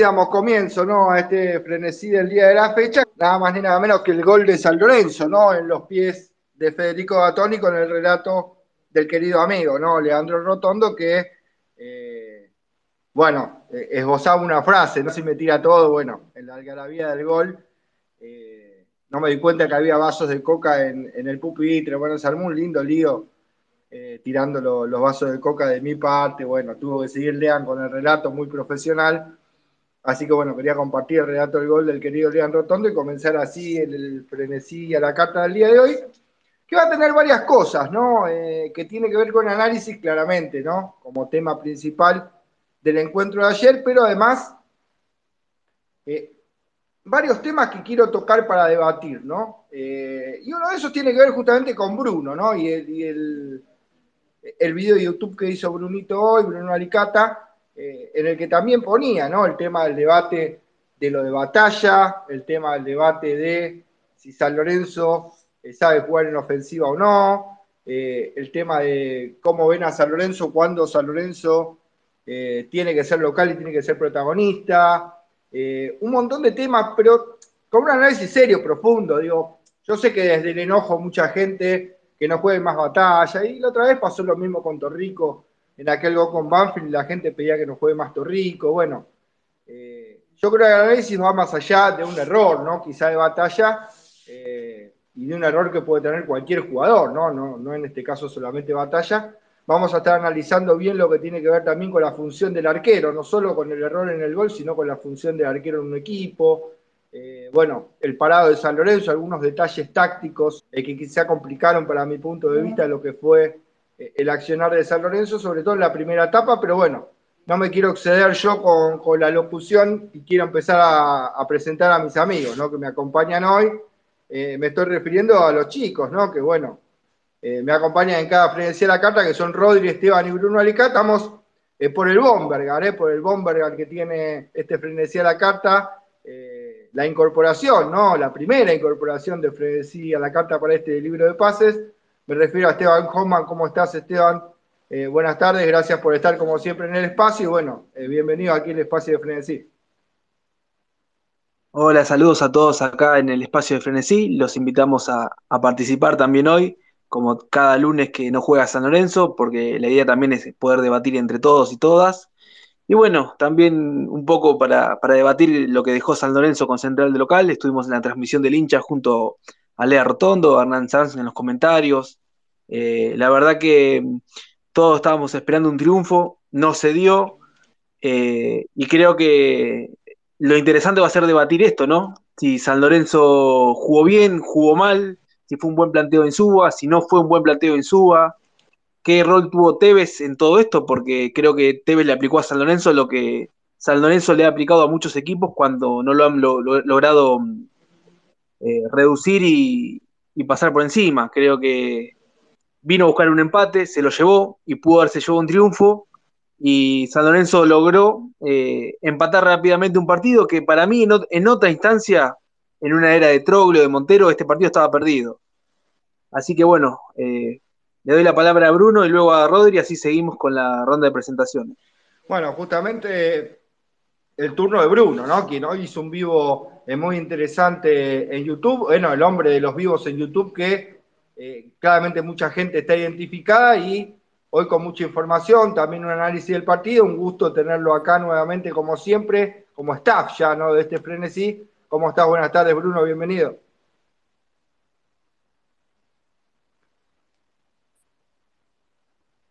Damos comienzo, ¿no? A este frenesí del día de la fecha, nada más ni nada menos que el gol de San Lorenzo, ¿no? En los pies de Federico Gatoni con el relato del querido amigo, ¿no? Leandro Rotondo, que, eh, bueno, eh, esbozaba una frase, no si me tira todo, bueno, en la algarabía del gol, eh, no me di cuenta que había vasos de coca en, el pupitre, bueno, se armó un lindo lío tirando los vasos de coca de mi parte, bueno, tuvo que seguir Lean con el relato muy profesional, Así que bueno, quería compartir el relato del gol del querido Lean Rotondo y comenzar así el, frenesí a la carta del día de hoy, que va a tener varias cosas, ¿no? Eh, que tiene que ver con análisis claramente, ¿no? Como tema principal del encuentro de ayer, pero además eh, varios temas que quiero tocar para debatir, ¿no? Eh, y uno de esos tiene que ver justamente con Bruno, ¿no? Y el, y el, el video de YouTube que hizo Brunito hoy, Bruno Alicata, eh, en el que también ponía ¿no? el tema del debate de lo de batalla, el tema del debate de si San Lorenzo eh, sabe jugar en ofensiva o no, eh, el tema de cómo ven a San Lorenzo cuando San Lorenzo tiene que ser local y tiene que ser protagonista, un montón de temas, pero con un análisis serio, profundo, digo, yo sé que desde el enojo mucha gente que no juegue más batalla, y la otra vez pasó lo mismo con Torrico, en aquel gol con Banfield la gente pedía que no juegue más Torrico, bueno, eh, yo creo que el análisis va más allá de un error, ¿no? Quizá de batalla eh, y de un error que puede tener cualquier jugador, ¿no? ¿no? No en este caso solamente batalla. Vamos a estar analizando bien lo que tiene que ver también con la función del arquero, no solo con el error en el gol, sino con la función del arquero en un equipo. Eh, bueno, el parado de San Lorenzo, algunos detalles tácticos que quizá complicaron para mi punto de vista lo que fue el accionar de San Lorenzo, sobre todo en la primera etapa, pero bueno, no me quiero exceder yo con, la locución y quiero empezar a, presentar a mis amigos ¿no? que me acompañan hoy. Eh, me estoy refiriendo a los chicos, ¿no? que bueno, eh, me acompañan en cada frenesía de la carta, que son Rodri, Esteban y Bruno Alicá. Estamos eh, por el Bombergar, por el Bombergar que tiene este frenesía de la carta, la incorporación, ¿no? la primera incorporación de frenesía a la carta para este libro de pases me refiero a Esteban Hoffman. ¿Cómo estás, Esteban? Eh, buenas tardes, gracias por estar como siempre en el espacio y bueno, eh, bienvenido aquí al espacio de Frenesí. Hola, saludos a todos acá en el espacio de Frenesí. Los invitamos a, participar también hoy, como cada lunes que no juega San Lorenzo, porque la idea también es poder debatir entre todos y todas. Y bueno, también un poco para, para debatir lo que dejó San Lorenzo con Central de Local. Estuvimos en la transmisión del hincha junto a Lea Rotondo, Hernán Sanz en los comentarios. Eh, la verdad que todos estábamos esperando un triunfo, no se dio, eh, y creo que lo interesante va a ser debatir esto, ¿no? Si San Lorenzo jugó bien, jugó mal, si fue un buen planteo en Suba, si no fue un buen planteo en Suba, qué rol tuvo Tevez en todo esto, porque creo que Tevez le aplicó a San Lorenzo lo que San Lorenzo le ha aplicado a muchos equipos cuando no lo han logrado eh, reducir y, pasar por encima. Creo que vino a buscar un empate, se lo llevó y pudo haberse llevado un triunfo. Y San Lorenzo logró eh, empatar rápidamente un partido que para mí en, otra instancia, en una era de Troglio, de Montero, este partido estaba perdido. Así que bueno, eh, le doy la palabra a Bruno y luego a Rodri, así seguimos con la ronda de presentaciones. Bueno, justamente el turno de Bruno, ¿no? Quien hoy hizo un vivo eh, muy interesante en YouTube, bueno, el hombre de los vivos en YouTube que eh, claramente mucha gente está identificada y hoy con mucha información, también un análisis del partido, un gusto tenerlo acá nuevamente como siempre, como staff ya, ¿no? De este frenesí. ¿Cómo estás? Buenas tardes, Bruno, bienvenido.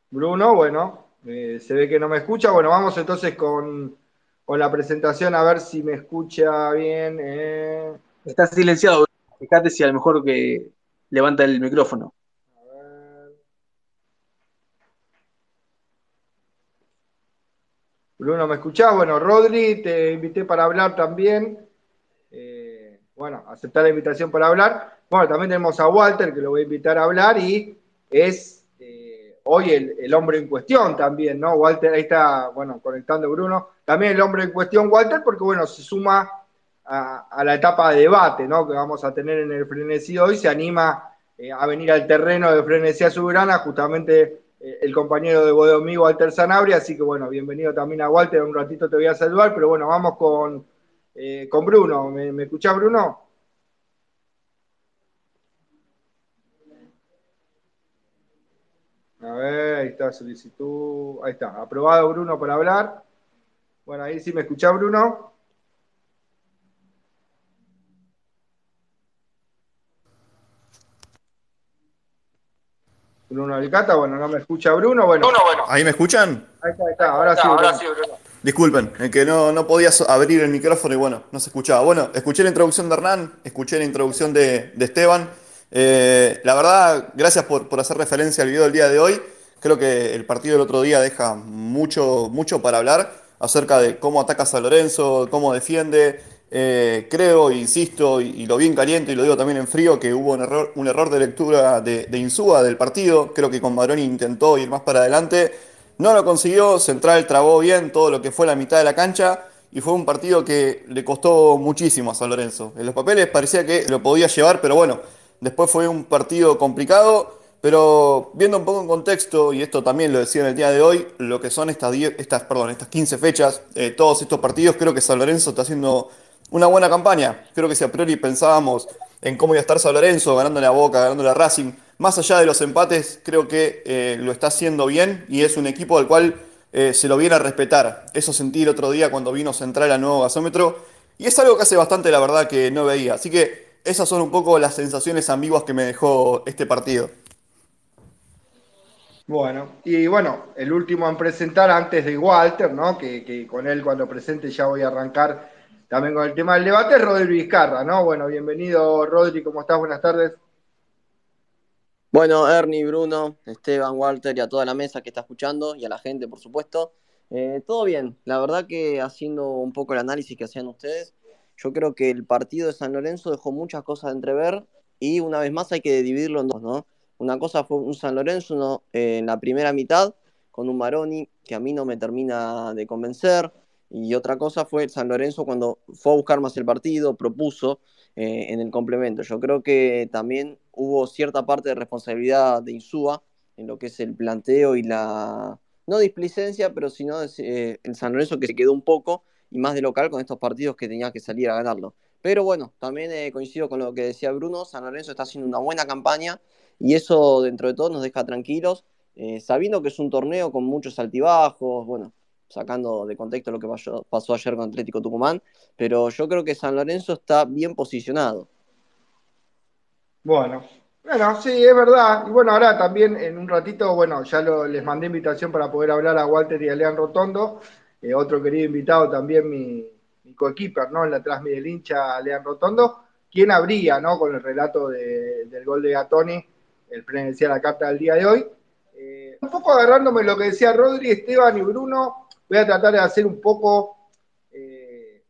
Bruno, bueno, eh, se ve que no me escucha. Bueno, vamos entonces con con la presentación a ver si me escucha bien. Eh. Está silenciado, fíjate si a lo mejor que levanta el micrófono. A ver. Bruno, ¿me escuchás? Bueno, Rodri, te invité para hablar también. Eh, bueno, aceptar la invitación para hablar. Bueno, también tenemos a Walter, que lo voy a invitar a hablar, y es hoy el, hombre en cuestión también, ¿no? Walter, ahí está, bueno, conectando Bruno también el hombre en cuestión, Walter, porque bueno, se suma a, la etapa de debate ¿no? que vamos a tener en el frenesí hoy, se anima eh, a venir al terreno de frenesía soberana justamente eh, el compañero de Bodomí, Walter Sanabria, así que bueno, bienvenido también a Walter, un ratito te voy a saludar, pero bueno, vamos con, eh, con Bruno. ¿Me, ¿Me escuchás, Bruno? A ver, ahí está solicitud. Ahí está, aprobado Bruno para hablar. Bueno, ahí sí me escuchás, Bruno. Bruno Alicata, bueno, no me escucha Bruno. Bueno, Bruno, bueno. ¿Ahí me escuchan? Ahí está, ahí está, ahora, sí, ahora sí, Bruno. Disculpen, es que no, no podía abrir el micrófono y bueno, no se escuchaba. Bueno, escuché la introducción de Hernán, escuché la introducción de, de Esteban. Eh, la verdad, gracias por, por, hacer referencia al video del día de hoy. Creo que el partido del otro día deja mucho, mucho para hablar acerca de cómo ataca San Lorenzo, cómo defiende. Eh, creo, insisto, y, lo bien caliente, y lo digo también en frío, que hubo un error, un error de lectura de, de Insúa del partido. Creo que con Maroni intentó ir más para adelante. No lo consiguió, Central trabó bien todo lo que fue la mitad de la cancha y fue un partido que le costó muchísimo a San Lorenzo. En los papeles parecía que lo podía llevar, pero bueno, después fue un partido complicado. Pero viendo un poco en contexto, y esto también lo decía en el día de hoy, lo que son estas, 10, estas, perdón, estas 15 fechas, eh, todos estos partidos, creo que San Lorenzo está haciendo una buena campaña. Creo que si a priori pensábamos en cómo iba a estar San Lorenzo, ganándole a Boca, ganándole a Racing, más allá de los empates, creo que eh, lo está haciendo bien y es un equipo al cual eh, se lo viene a respetar. Eso sentí el otro día cuando vino Central al nuevo gasómetro y es algo que hace bastante la verdad que no veía. Así que esas son un poco las sensaciones ambiguas que me dejó este partido. Bueno, y bueno, el último en presentar antes de Walter, ¿no? Que, que, con él cuando presente ya voy a arrancar también con el tema del debate, es Rodri Vizcarra, ¿no? Bueno, bienvenido Rodri, ¿cómo estás? Buenas tardes. Bueno, Ernie, Bruno, Esteban, Walter y a toda la mesa que está escuchando y a la gente, por supuesto. Eh, todo bien, la verdad que haciendo un poco el análisis que hacían ustedes, yo creo que el partido de San Lorenzo dejó muchas cosas de entrever y una vez más hay que dividirlo en dos, ¿no? Una cosa fue un San Lorenzo eh, en la primera mitad con un Maroni que a mí no me termina de convencer y otra cosa fue San Lorenzo cuando fue a buscar más el partido, propuso eh, en el complemento. Yo creo que también hubo cierta parte de responsabilidad de Insúa en lo que es el planteo y la, no displicencia, pero sino eh, el San Lorenzo que se quedó un poco y más de local con estos partidos que tenía que salir a ganarlo. Pero bueno, también eh, coincido con lo que decía Bruno, San Lorenzo está haciendo una buena campaña y eso dentro de todo nos deja tranquilos, eh, sabiendo que es un torneo con muchos altibajos, bueno, sacando de contexto lo que pasó, ayer con Atlético Tucumán, pero yo creo que San Lorenzo está bien posicionado. Bueno, bueno, sí, es verdad. Y bueno, ahora también en un ratito, bueno, ya les mandé invitación para poder hablar a Walter y a Lean Rotondo, eh, otro querido invitado también, mi, mi coequiper, ¿no? En la Transmi del hincha, Lean Rotondo. ¿Quién habría, ¿no? Con el relato de, del gol de Gatoni, el decía la carta del día de hoy. Eh, un poco agarrándome lo que decía Rodri, Esteban y Bruno, voy a tratar de hacer un poco eh,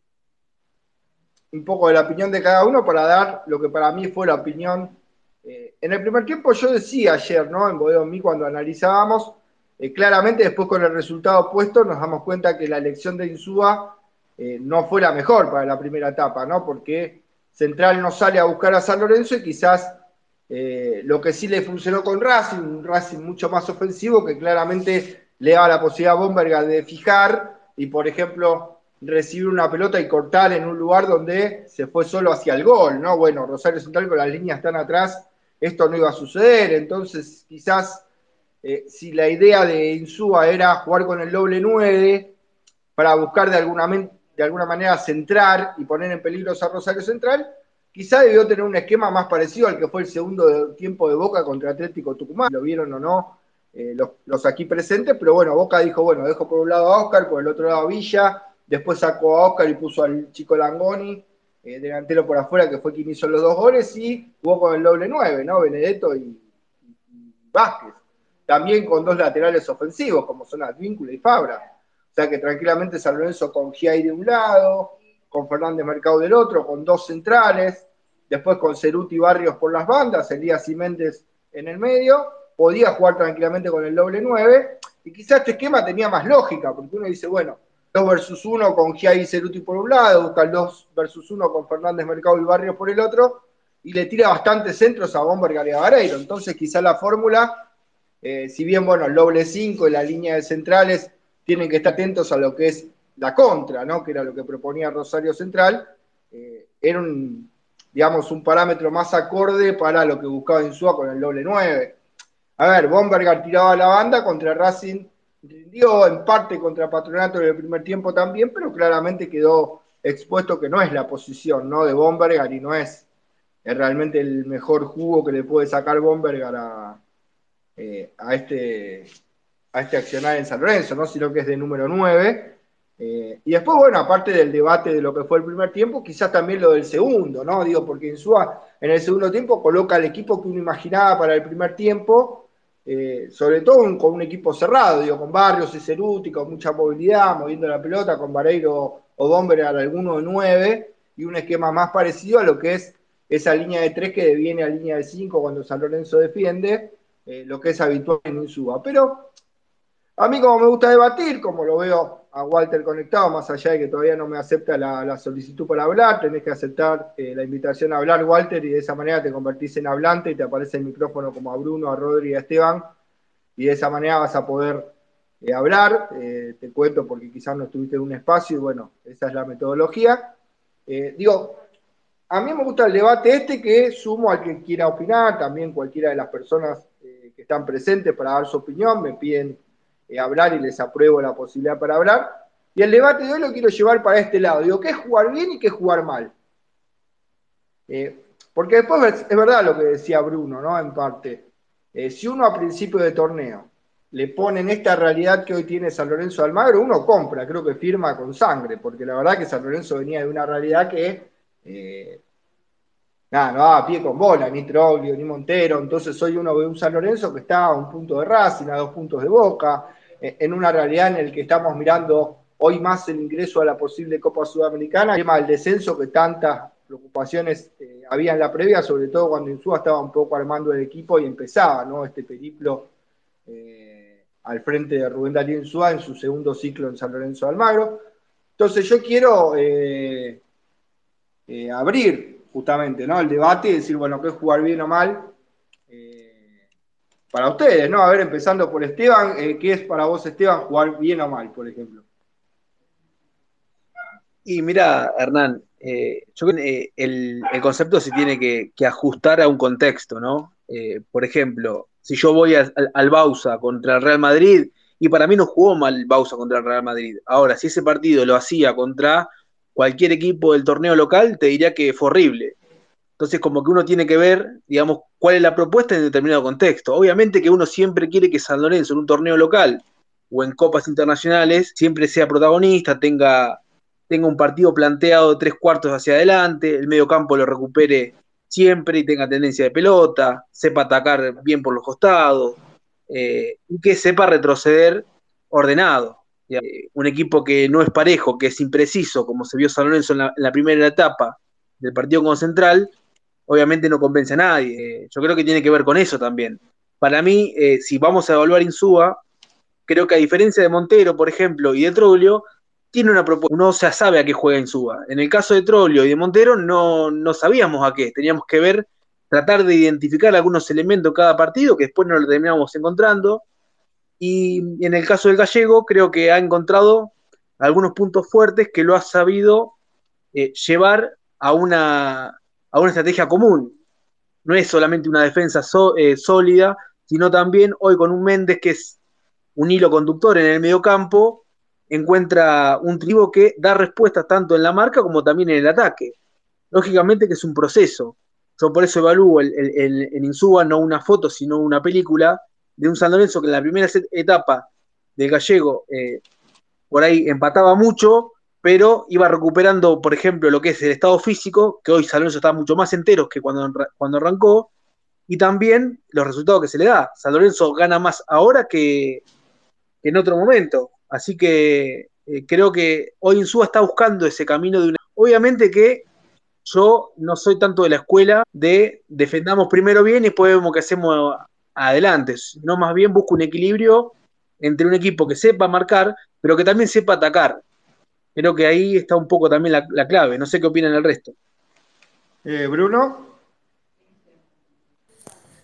un poco de la opinión de cada uno para dar lo que para mí fue la opinión. En el primer tiempo yo decía ayer, ¿no? En Bodeo Mí cuando analizábamos, eh, claramente después con el resultado puesto nos damos cuenta que la elección de Insúa eh, no fue la mejor para la primera etapa, ¿no? Porque Central no sale a buscar a San Lorenzo y quizás lo que sí le funcionó con Racing, un Racing mucho más ofensivo que claramente le daba la posibilidad a Bomberga de fijar y, por ejemplo, recibir una pelota y cortar en un lugar donde se fue solo hacia el gol, ¿no? Bueno, Rosario Central con las líneas tan atrás, esto no iba a suceder, entonces quizás eh, si la idea de Insúa era jugar con el doble 9 para buscar de alguna, de alguna manera centrar y poner en peligro a Rosario Central, quizá debió tener un esquema más parecido al que fue el segundo tiempo de Boca contra Atlético Tucumán, lo vieron o no eh, los, aquí presentes, pero bueno, Boca dijo, bueno, dejo por un lado a Oscar, por el otro lado a Villa, después sacó a Oscar y puso al chico Langoni, eh, delantero por afuera, que fue quien hizo los dos goles, y jugó con el doble 9, ¿no? Benedetto y, Vázquez. También con dos laterales ofensivos, como son Advíncula y Fabra. O sea que tranquilamente San Lorenzo con Giai de un lado, con Fernández Mercado del otro, con dos centrales, después con Ceruti Barrios por las bandas, Elías y Méndez en el medio, podía jugar tranquilamente con el doble 9, y quizás este esquema tenía más lógica, porque uno dice, bueno, 2 versus 1 con Giai y Ceruti por un lado, busca el 2 versus 1 con Fernández Mercado y Barrios por el otro, y le tira bastantes centros a a Vareiro. Entonces, quizá la fórmula Eh, si bien, bueno, el doble 5 y la línea de centrales tienen que estar atentos a lo que es la contra, ¿no? Que era lo que proponía Rosario Central. Eh, era un, digamos, un parámetro más acorde para lo que buscaba Insúa con el doble 9. A ver, Bomberger tiraba la banda contra Racing, rindió en parte contra Patronato en el primer tiempo también, pero claramente quedó expuesto que no es la posición ¿no? de Bomberger y no es, es realmente el mejor jugo que le puede sacar Bomberger a, eh, a, este, a este accionar en San Lorenzo, ¿no? sino que es de número 9. Eh, y después, bueno, aparte del debate de lo que fue el primer tiempo, quizás también lo del segundo, ¿no? Digo, porque Insúa en el segundo tiempo coloca el equipo que uno imaginaba para el primer tiempo, eh, sobre todo con un equipo cerrado, digo, con Barrios y Ceruti, con mucha movilidad, moviendo la pelota, con Vareiro o Bomber al alguno de 9, y un esquema más parecido a lo que es esa línea de 3 que deviene a línea de 5 cuando San Lorenzo defiende, eh, lo que es habitual en Insúa. Pero a mí como me gusta debatir, como lo veo a Walter conectado, más allá de que todavía no me acepta la, solicitud para hablar, tenés que aceptar eh, la invitación a hablar, Walter, y de esa manera te convertís en hablante y te aparece el micrófono como a Bruno, a Rodri a Esteban, y de esa manera vas a poder eh, hablar. te cuento porque quizás no estuviste en un espacio y bueno, esa es la metodología. digo, a mí me gusta el debate este que sumo al que quiera opinar, también cualquiera de las personas están presentes para dar su opinión, me piden eh, hablar y les apruebo la posibilidad para hablar. Y el debate de hoy lo quiero llevar para este lado. Digo, ¿qué es jugar bien y qué es jugar mal? Eh, porque después es, verdad lo que decía Bruno, ¿no? En parte. Eh, si uno a principio de torneo le pone en esta realidad que hoy tiene San Lorenzo Almagro, uno compra, creo que firma con sangre, porque la verdad que San Lorenzo venía de una realidad que nada, no daba pie con bola, ni Troglio, ni Montero, entonces hoy uno ve un San Lorenzo que está a un punto de Racing, a dos puntos de Boca, eh, en una realidad en la que estamos mirando hoy más el ingreso a la posible Copa Sudamericana, el tema del descenso que tantas preocupaciones eh, había en la previa, sobre todo cuando Insúa estaba un poco armando el equipo y empezaba ¿no? este periplo eh, al frente de Rubén Darío Insúa en su segundo ciclo en San Lorenzo de Almagro. Entonces yo quiero abrir justamente, ¿no? El debate y decir, bueno, ¿qué es jugar bien o mal? Eh, para ustedes, ¿no? A ver, empezando por Esteban, eh, ¿qué es para vos, Esteban, jugar bien o mal, por ejemplo? Y mira, Hernán, eh, yo creo que el, concepto se tiene que, ajustar a un contexto, ¿no? por ejemplo, si yo voy al, al Bausa contra el Real Madrid, y para mí no jugó mal Bausa contra el Real Madrid. Ahora, si ese partido lo hacía contra cualquier equipo del torneo local, te diría que fue horrible. Entonces, como que uno tiene que ver, digamos, cuál es la propuesta en determinado contexto. Obviamente que uno siempre quiere que San Lorenzo en un torneo local o en copas internacionales siempre sea protagonista, tenga, tenga un partido planteado tres cuartos hacia adelante, el medio campo lo recupere siempre y tenga tendencia de pelota, sepa atacar bien por los costados eh, y que sepa retroceder ordenado. Eh, un equipo que no es parejo, que es impreciso, como se vio San Lorenzo en la, primera etapa del partido con Central, obviamente no convence a nadie. Yo creo que tiene que ver con eso también. Para mí, eh, si vamos a evaluar Insúa, creo que a diferencia de Montero, por ejemplo, y de Troglio, tiene una propuesta. Uno ya sabe a qué juega Insúa. En el caso de Troglio y de Montero, no, no sabíamos a qué. Teníamos que ver, tratar de identificar algunos elementos cada partido, que después no lo terminamos encontrando. Y en el caso del gallego, creo que ha encontrado algunos puntos fuertes que lo ha sabido eh, llevar a una, a una estrategia común. No es solamente una defensa eh, sólida, sino también hoy con un Méndez que es un hilo conductor en el mediocampo, encuentra un tribo que da respuestas tanto en la marca como también en el ataque. Lógicamente que es un proceso. Yo por eso evalúo el, el, Insúa no una foto, sino una película, de un San Lorenzo que en la primera etapa del gallego eh, por ahí empataba mucho, pero iba recuperando, por ejemplo, lo que es el estado físico, que hoy San Lorenzo está mucho más enteros que cuando, cuando arrancó, y también los resultados que se le da. San Lorenzo gana más ahora que, en otro momento. Así que eh, creo que hoy Insúa está buscando ese camino de una... Obviamente que yo no soy tanto de la escuela de defendamos primero bien y después vemos qué hacemos adelante, no más bien busca un equilibrio entre un equipo que sepa marcar, pero que también sepa atacar. Creo que ahí está un poco también la, clave. No sé qué opinan el resto. Eh, Bruno.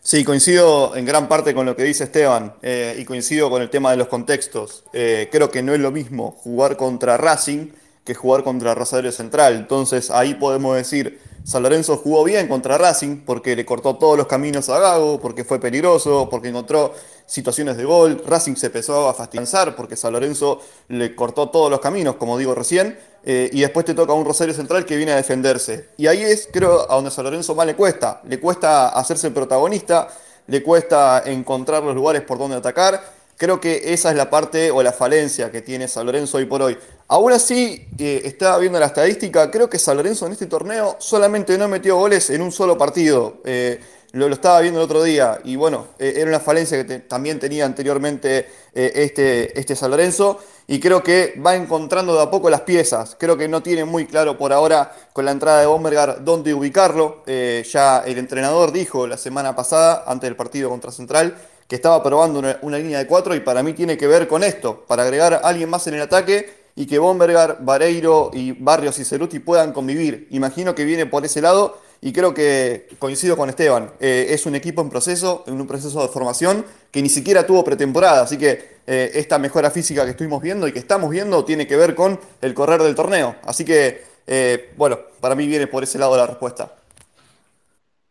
Sí, coincido en gran parte con lo que dice Esteban eh, y coincido con el tema de los contextos. Eh, creo que no es lo mismo jugar contra Racing que jugar contra Rosario Central. Entonces ahí podemos decir, San Lorenzo jugó bien contra Racing porque le cortó todos los caminos a Gago, porque fue peligroso, porque encontró situaciones de gol. Racing se empezó a fastidiar porque San Lorenzo le cortó todos los caminos, como digo recién. Eh, y después te toca un Rosario Central que viene a defenderse. Y ahí es, creo, a donde San Lorenzo más le cuesta. Le cuesta hacerse el protagonista, le cuesta encontrar los lugares por donde atacar. Creo que esa es la parte o la falencia que tiene San Lorenzo hoy por hoy. Aún así, eh, estaba viendo la estadística, creo que San Lorenzo en este torneo solamente no metió goles en un solo partido. Eh, lo, estaba viendo el otro día y bueno, eh, era una falencia que también tenía anteriormente este, este San Lorenzo y creo que va encontrando de a poco las piezas. Creo que no tiene muy claro por ahora con la entrada de Bombergar dónde ubicarlo. Ya el entrenador dijo la semana pasada, antes del partido contra Central, que estaba probando una, una línea de cuatro y para mí tiene que ver con esto, para agregar a alguien más en el ataque y que Bombergar, Vareiro y Barrios y Ceruti puedan convivir. Imagino que viene por ese lado y creo que coincido con Esteban. Eh, es un equipo en proceso, en un proceso de formación que ni siquiera tuvo pretemporada. Así que eh, esta mejora física que estuvimos viendo y que estamos viendo tiene que ver con el correr del torneo. Así que, eh, bueno, para mí viene por ese lado la respuesta.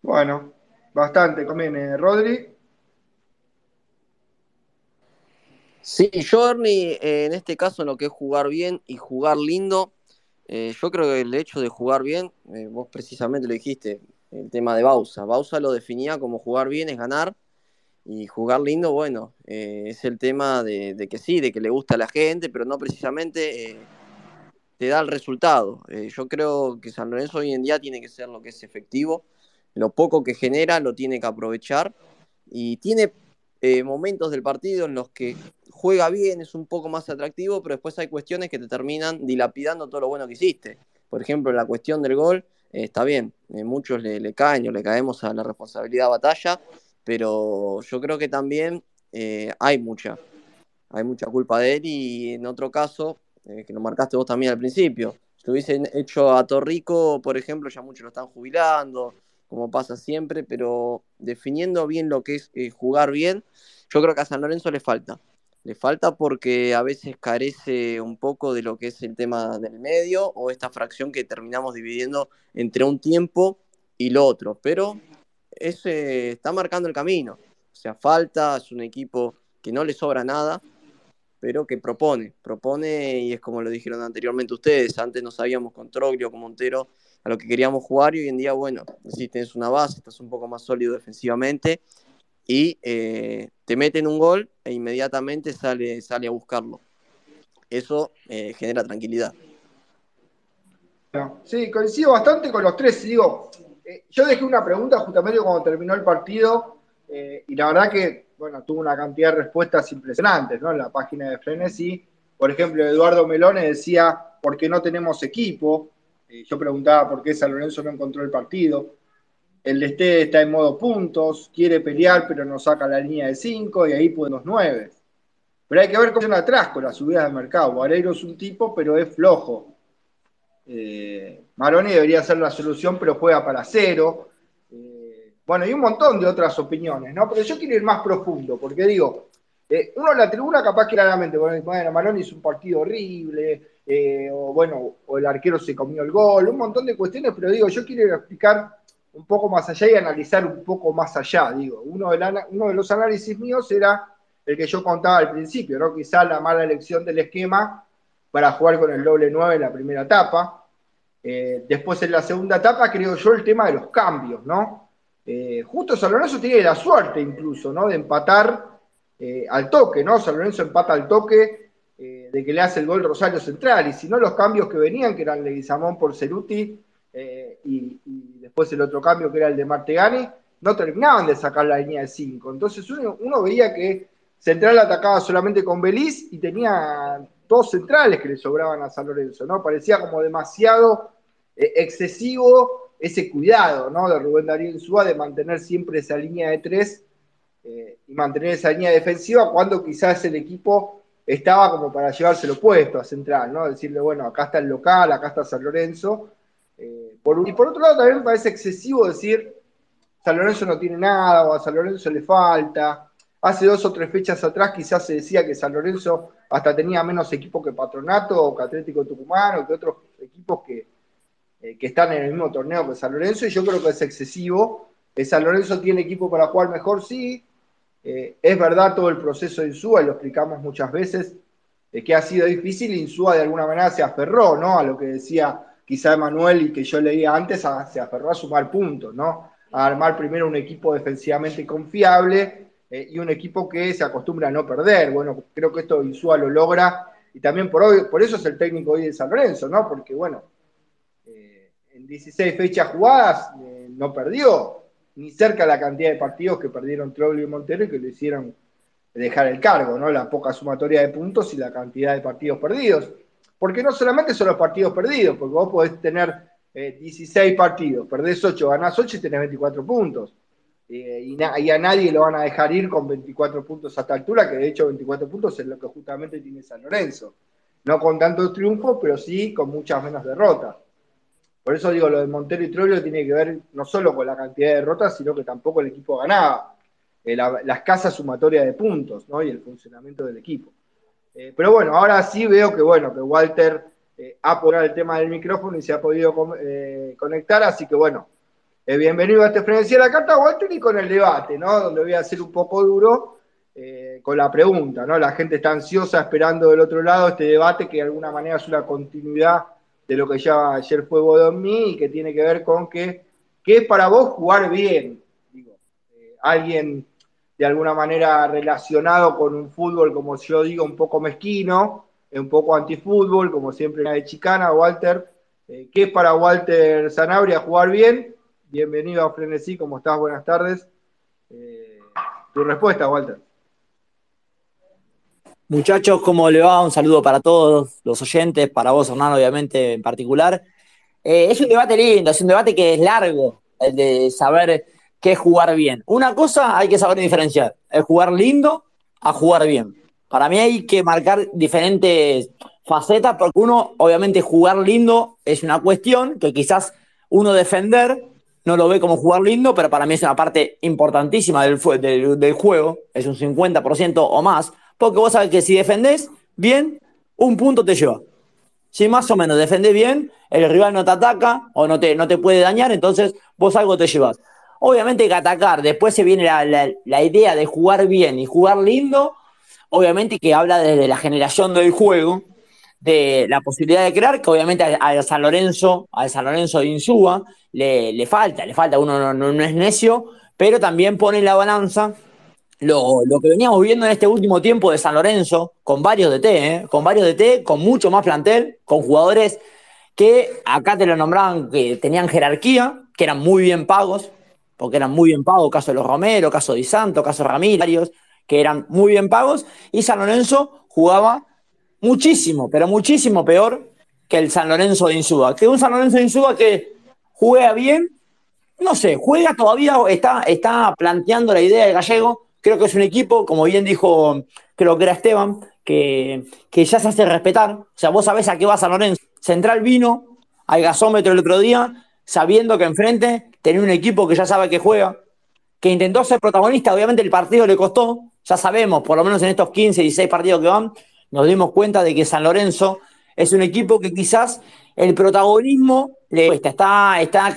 Bueno, bastante conviene. Rodri. Sí, yo, Ernie, en este caso, en lo que es jugar bien y jugar lindo, eh, yo creo que el hecho de jugar bien, eh, vos precisamente lo dijiste, el tema de Bausa. Bausa lo definía como jugar bien es ganar y jugar lindo, bueno, eh, es el tema de, que sí, de que le gusta a la gente, pero no precisamente te da el resultado. yo creo que San Lorenzo hoy en día tiene que ser lo que es efectivo, lo poco que genera lo tiene que aprovechar y tiene momentos del partido en los que juega bien, es un poco más atractivo, pero después hay cuestiones que te terminan dilapidando todo lo bueno que hiciste. Por ejemplo, la cuestión del gol, eh, está bien, eh, muchos le, caen o le caemos a la responsabilidad batalla, pero yo creo que también eh, hay mucha, hay mucha culpa de él y en otro caso, que lo marcaste vos también al principio, si lo hubiesen hecho a Torrico, por ejemplo, ya muchos lo están jubilando, como pasa siempre, pero definiendo bien lo que es jugar bien, yo creo que a San Lorenzo le falta. Le falta porque a veces carece un poco de lo que es el tema del medio o esta fracción que terminamos dividiendo entre un tiempo y lo otro. Pero ese está marcando el camino. O sea, falta, es un equipo que no le sobra nada, pero que propone, propone y es como lo dijeron anteriormente ustedes, antes no sabíamos con Troglio, con Montero, a lo que queríamos jugar y hoy en día, bueno, si tienes una base, estás un poco más sólido defensivamente y eh, te meten un gol e inmediatamente sale, sale a buscarlo. Eso eh, genera tranquilidad. Sí, coincido bastante con los tres. Digo, eh, yo dejé una pregunta justamente cuando terminó el partido y la verdad que, bueno, tuvo una cantidad de respuestas impresionantes, ¿no? En la página de Frenesí. Por ejemplo, Eduardo Melone decía, ¿por qué no tenemos equipo? yo preguntaba por qué San Lorenzo no encontró el partido. El Este está en modo puntos, quiere pelear, pero no saca la línea de 5 y ahí pueden los 9. Pero hay que ver cómo son atrás con las subidas de mercado. Vareiro es un tipo, pero es flojo. Eh, Maroni debería ser la solución, pero juega para cero. Eh, bueno, y un montón de otras opiniones, ¿no? Pero yo quiero ir más profundo, porque digo, eh, uno en la tribuna capaz claramente, bueno, Maroni es un partido horrible, o bueno, o el arquero se comió el gol, un montón de cuestiones, pero digo, yo quiero explicar un poco más allá y analizar un poco más allá. Digo, uno de, uno de los análisis míos era el que yo contaba al principio, ¿no? Quizá la mala elección del esquema para jugar con el doble 9 en la primera etapa. Eh, después en la segunda etapa creo yo el tema de los cambios, ¿no? Eh, justo San Lorenzo tiene la suerte incluso, ¿no? De empatar eh, al toque, ¿no? San Lorenzo empata al toque de que le hace el gol Rosario Central, y si no los cambios que venían, que eran Leguizamón por Ceruti, y, después el otro cambio que era el de Martegani, no terminaban de sacar la línea de 5. Entonces uno, veía que Central atacaba solamente con Beliz y tenía dos centrales que le sobraban a San Lorenzo, ¿no? Parecía como demasiado eh, excesivo ese cuidado, ¿no? De Rubén Darío Insúa de mantener siempre esa línea de tres eh, y mantener esa línea defensiva cuando quizás el equipo estaba como para llevárselo puesto a Central, ¿no? Decirle, bueno, acá está el local, acá está San Lorenzo, y por otro lado, también me parece excesivo decir San Lorenzo no tiene nada o a San Lorenzo le falta. Hace dos o tres fechas atrás quizás se decía que San Lorenzo hasta tenía menos equipo que Patronato o que Atlético Tucumán o que otros equipos que, eh, que están en el mismo torneo que San Lorenzo y yo creo que es excesivo. Eh, San Lorenzo tiene equipo para jugar mejor, sí. Eh, es verdad todo el proceso de Insúa, y lo explicamos muchas veces, que ha sido difícil. Insúa de alguna manera se aferró, ¿no? A lo que decía quizá Emanuel y que yo leía antes, se aferró a sumar puntos, ¿no? A armar primero un equipo defensivamente confiable y un equipo que se acostumbra a no perder. Bueno, creo que esto Insúa lo logra y también por, hoy, por eso es el técnico hoy de San Lorenzo, ¿no? Porque, bueno, 16 fechas jugadas eh, no perdió, ni cerca la cantidad de partidos que perdieron Troglio y Montero y que le hicieron dejar el cargo, ¿no? La poca sumatoria de puntos y la cantidad de partidos perdidos. Porque no solamente son los partidos perdidos, porque vos podés tener 16 eh, partidos, perdés 8, ganás 8 y tenés 24 puntos. Eh, y, a nadie lo van a dejar ir con 24 puntos a esta altura, que de hecho 24 puntos es lo que justamente tiene San Lorenzo. No con tantos triunfos, pero sí con muchas menos derrotas. Por eso digo, lo de Montero y Troglio tiene que ver no solo con la cantidad de derrotas, sino que tampoco el equipo ganaba. Eh, la, escasa sumatoria de puntos, ¿no? Y el funcionamiento del equipo. Eh, pero bueno, ahora sí veo que bueno, que Walter eh, ha podido el tema del micrófono y se ha podido conectar, así que bueno, bienvenido a este frenesí de la carta, Walter, y con el debate, ¿no? Donde voy a ser un poco duro con la pregunta, ¿no? La gente está ansiosa esperando del otro lado este debate que de alguna manera es una continuidad de lo que ya ayer fue Bodomí y que tiene que ver con que, es para vos jugar bien. Digo, eh, alguien de alguna manera relacionado con un fútbol, como yo digo, un poco mezquino, un poco antifútbol, como siempre la de Chicana, Walter. Eh, ¿Qué es para Walter Zanabria jugar bien? Bienvenido a Frenesí, ¿cómo estás? Buenas tardes. Eh, tu respuesta, Walter. Muchachos, ¿cómo le va? Un saludo para todos los oyentes, para vos, Hernán, obviamente, en particular. Eh, es un debate lindo, es un debate que es largo, el de saber qué es jugar bien. Una cosa hay que saber diferenciar, es jugar lindo a jugar bien. Para mí hay que marcar diferentes facetas, porque uno, obviamente, jugar lindo es una cuestión que quizás uno defender no lo ve como jugar lindo, pero para mí es una parte importantísima del juego, es un 50% o más porque vos sabés que si defendés bien, un punto te lleva. Si más o menos defendés bien, el rival no te ataca o no te, no te puede dañar, entonces vos algo te llevas. Obviamente que atacar, después se viene la, idea de jugar bien y jugar lindo, obviamente que habla desde la generación del juego, de la posibilidad de crear, que obviamente a, San Lorenzo, a San Lorenzo de Insúa, le, le falta, le falta, uno no, no, es necio, pero también pone la balanza lo, que veníamos viendo en este último tiempo de San Lorenzo, con varios DT, ¿eh? con varios DT, con mucho más plantel, con jugadores que acá te lo nombraban que tenían jerarquía, que eran muy bien pagos, porque eran muy bien pagos, caso de los Romero, caso de Santo, caso de Ramírez, que eran muy bien pagos, y San Lorenzo jugaba muchísimo, pero muchísimo peor que el San Lorenzo de Insúa. Que un San Lorenzo de Insúa que juega bien, no sé, juega todavía, está, está planteando la idea de Gallego, Creo que es un equipo, como bien dijo, creo que era Esteban, que, ya se hace respetar. O sea, vos sabés a qué va San Lorenzo. Central vino al gasómetro el otro día, sabiendo que enfrente tenía un equipo que ya sabe que juega, que intentó ser protagonista. Obviamente el partido le costó. Ya sabemos, por lo menos en estos 15, 16 partidos que van, nos dimos cuenta de que San Lorenzo es un equipo que quizás el protagonismo le cuesta, está, está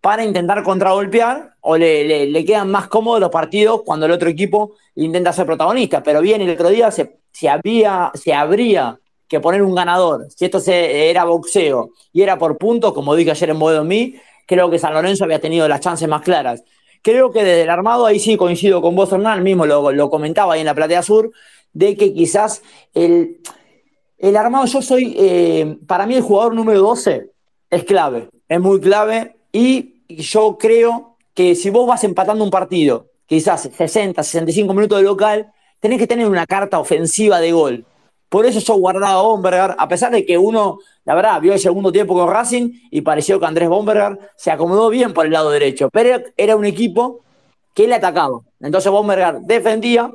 para intentar contragolpear o le, quedan más cómodos los partidos cuando el otro equipo intenta ser protagonista. Pero bien, el otro día se, había, se habría que poner un ganador. Si esto se, era boxeo y era por puntos, como dije ayer en Boedo-Mí, creo que San Lorenzo había tenido las chances más claras. Creo que desde el armado, ahí sí coincido con vos, Hernán, mismo lo, comentaba ahí en la Platea Sur, de que quizás el, el armado, yo soy, eh, para mí el jugador número 12 es clave, es muy clave y yo creo que si vos vas empatando un partido, quizás 60, 65 minutos de local, tenés que tener una carta ofensiva de gol. Por eso yo guardaba a Bomberger, a pesar de que uno, la verdad, vio el segundo tiempo con Racing y pareció que Andrés Bomberger se acomodó bien por el lado derecho, pero era un equipo que le atacaba. Entonces Bomberger defendía,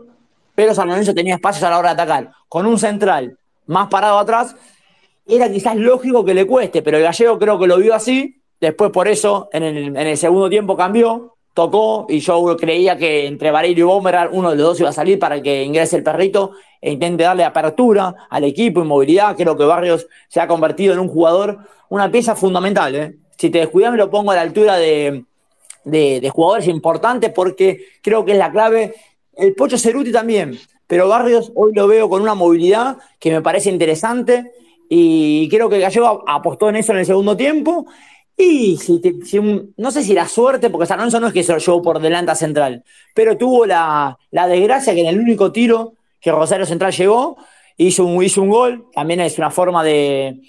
pero San Lorenzo tenía espacios a la hora de atacar. Con un central más parado atrás, era quizás lógico que le cueste, pero el gallego creo que lo vio así Después por eso en el, segundo tiempo cambió, tocó y yo creía que entre Vareiro y Bomber uno de los dos iba a salir para que ingrese el perrito e intente darle apertura al equipo y movilidad. Creo que Barrios se ha convertido en un jugador, una pieza fundamental. ¿eh? Si te descuidas me lo pongo a la altura de, de, jugadores importantes porque creo que es la clave. El Pocho Ceruti también, pero Barrios hoy lo veo con una movilidad que me parece interesante y creo que Gallego apostó en eso en el segundo tiempo. No sé si la suerte, porque San Lorenzo no es que se lo llevó por delante a Central, pero tuvo la, desgracia que en el único tiro que Rosario Central llegó, hizo un, hizo un gol. También es una forma de,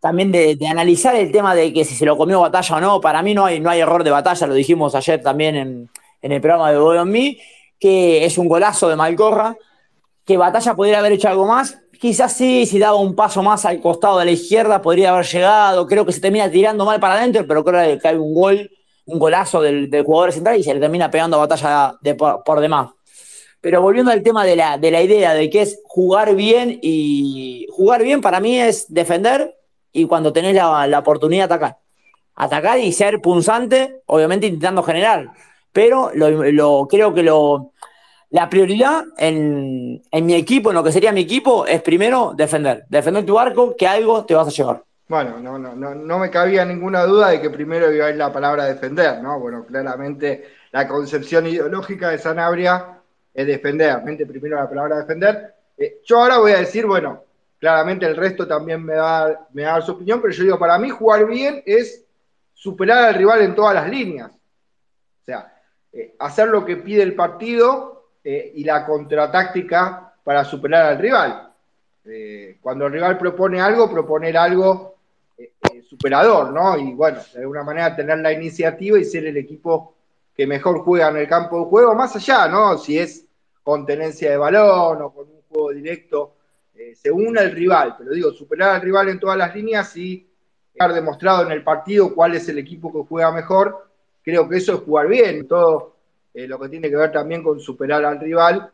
también de, analizar el tema de que si se lo comió batalla o no. Para mí no hay, no hay error de batalla, lo dijimos ayer también en, el programa de Bodo Me, que es un golazo de Malcorra, que batalla podría haber hecho algo más. Quizás sí, si daba un paso más al costado de la izquierda, podría haber llegado. Creo que se termina tirando mal para adentro, pero creo que hay un gol, un golazo del, jugador central y se le termina pegando batalla de, por, demás. Pero volviendo al tema de la, de la idea de que es jugar bien y jugar bien para mí es defender y cuando tenés la, oportunidad atacar. Atacar y ser punzante, obviamente intentando generar. Pero creo que lo, la prioridad en, mi equipo, en lo que sería mi equipo, es primero defender. Defender tu arco, que algo te vas a llevar. Bueno, no, no, no, no me cabía ninguna duda de que primero iba a ir la palabra defender, ¿no? Bueno, claramente la concepción ideológica de Sanabria es defender, primero la palabra defender. Eh, yo ahora voy a decir, bueno, Claramente el resto también me da, me da su opinión, pero yo digo, para mí jugar bien es superar al rival en todas las líneas. O sea, eh, hacer lo que pide el partido eh, y la contratáctica para superar al rival. Eh, cuando el rival propone algo, proponer algo superador, ¿no? Y bueno, de alguna manera tener la iniciativa y ser el equipo que mejor juega en el campo de juego, más allá, ¿no? Si es con tenencia de balón o con un juego directo eh, se une al rival, pero digo, superar al rival en todas las líneas y haber demostrado en el partido cuál es el equipo que juega mejor, creo que eso es jugar bien, todo eh, lo que tiene que ver también con superar al rival.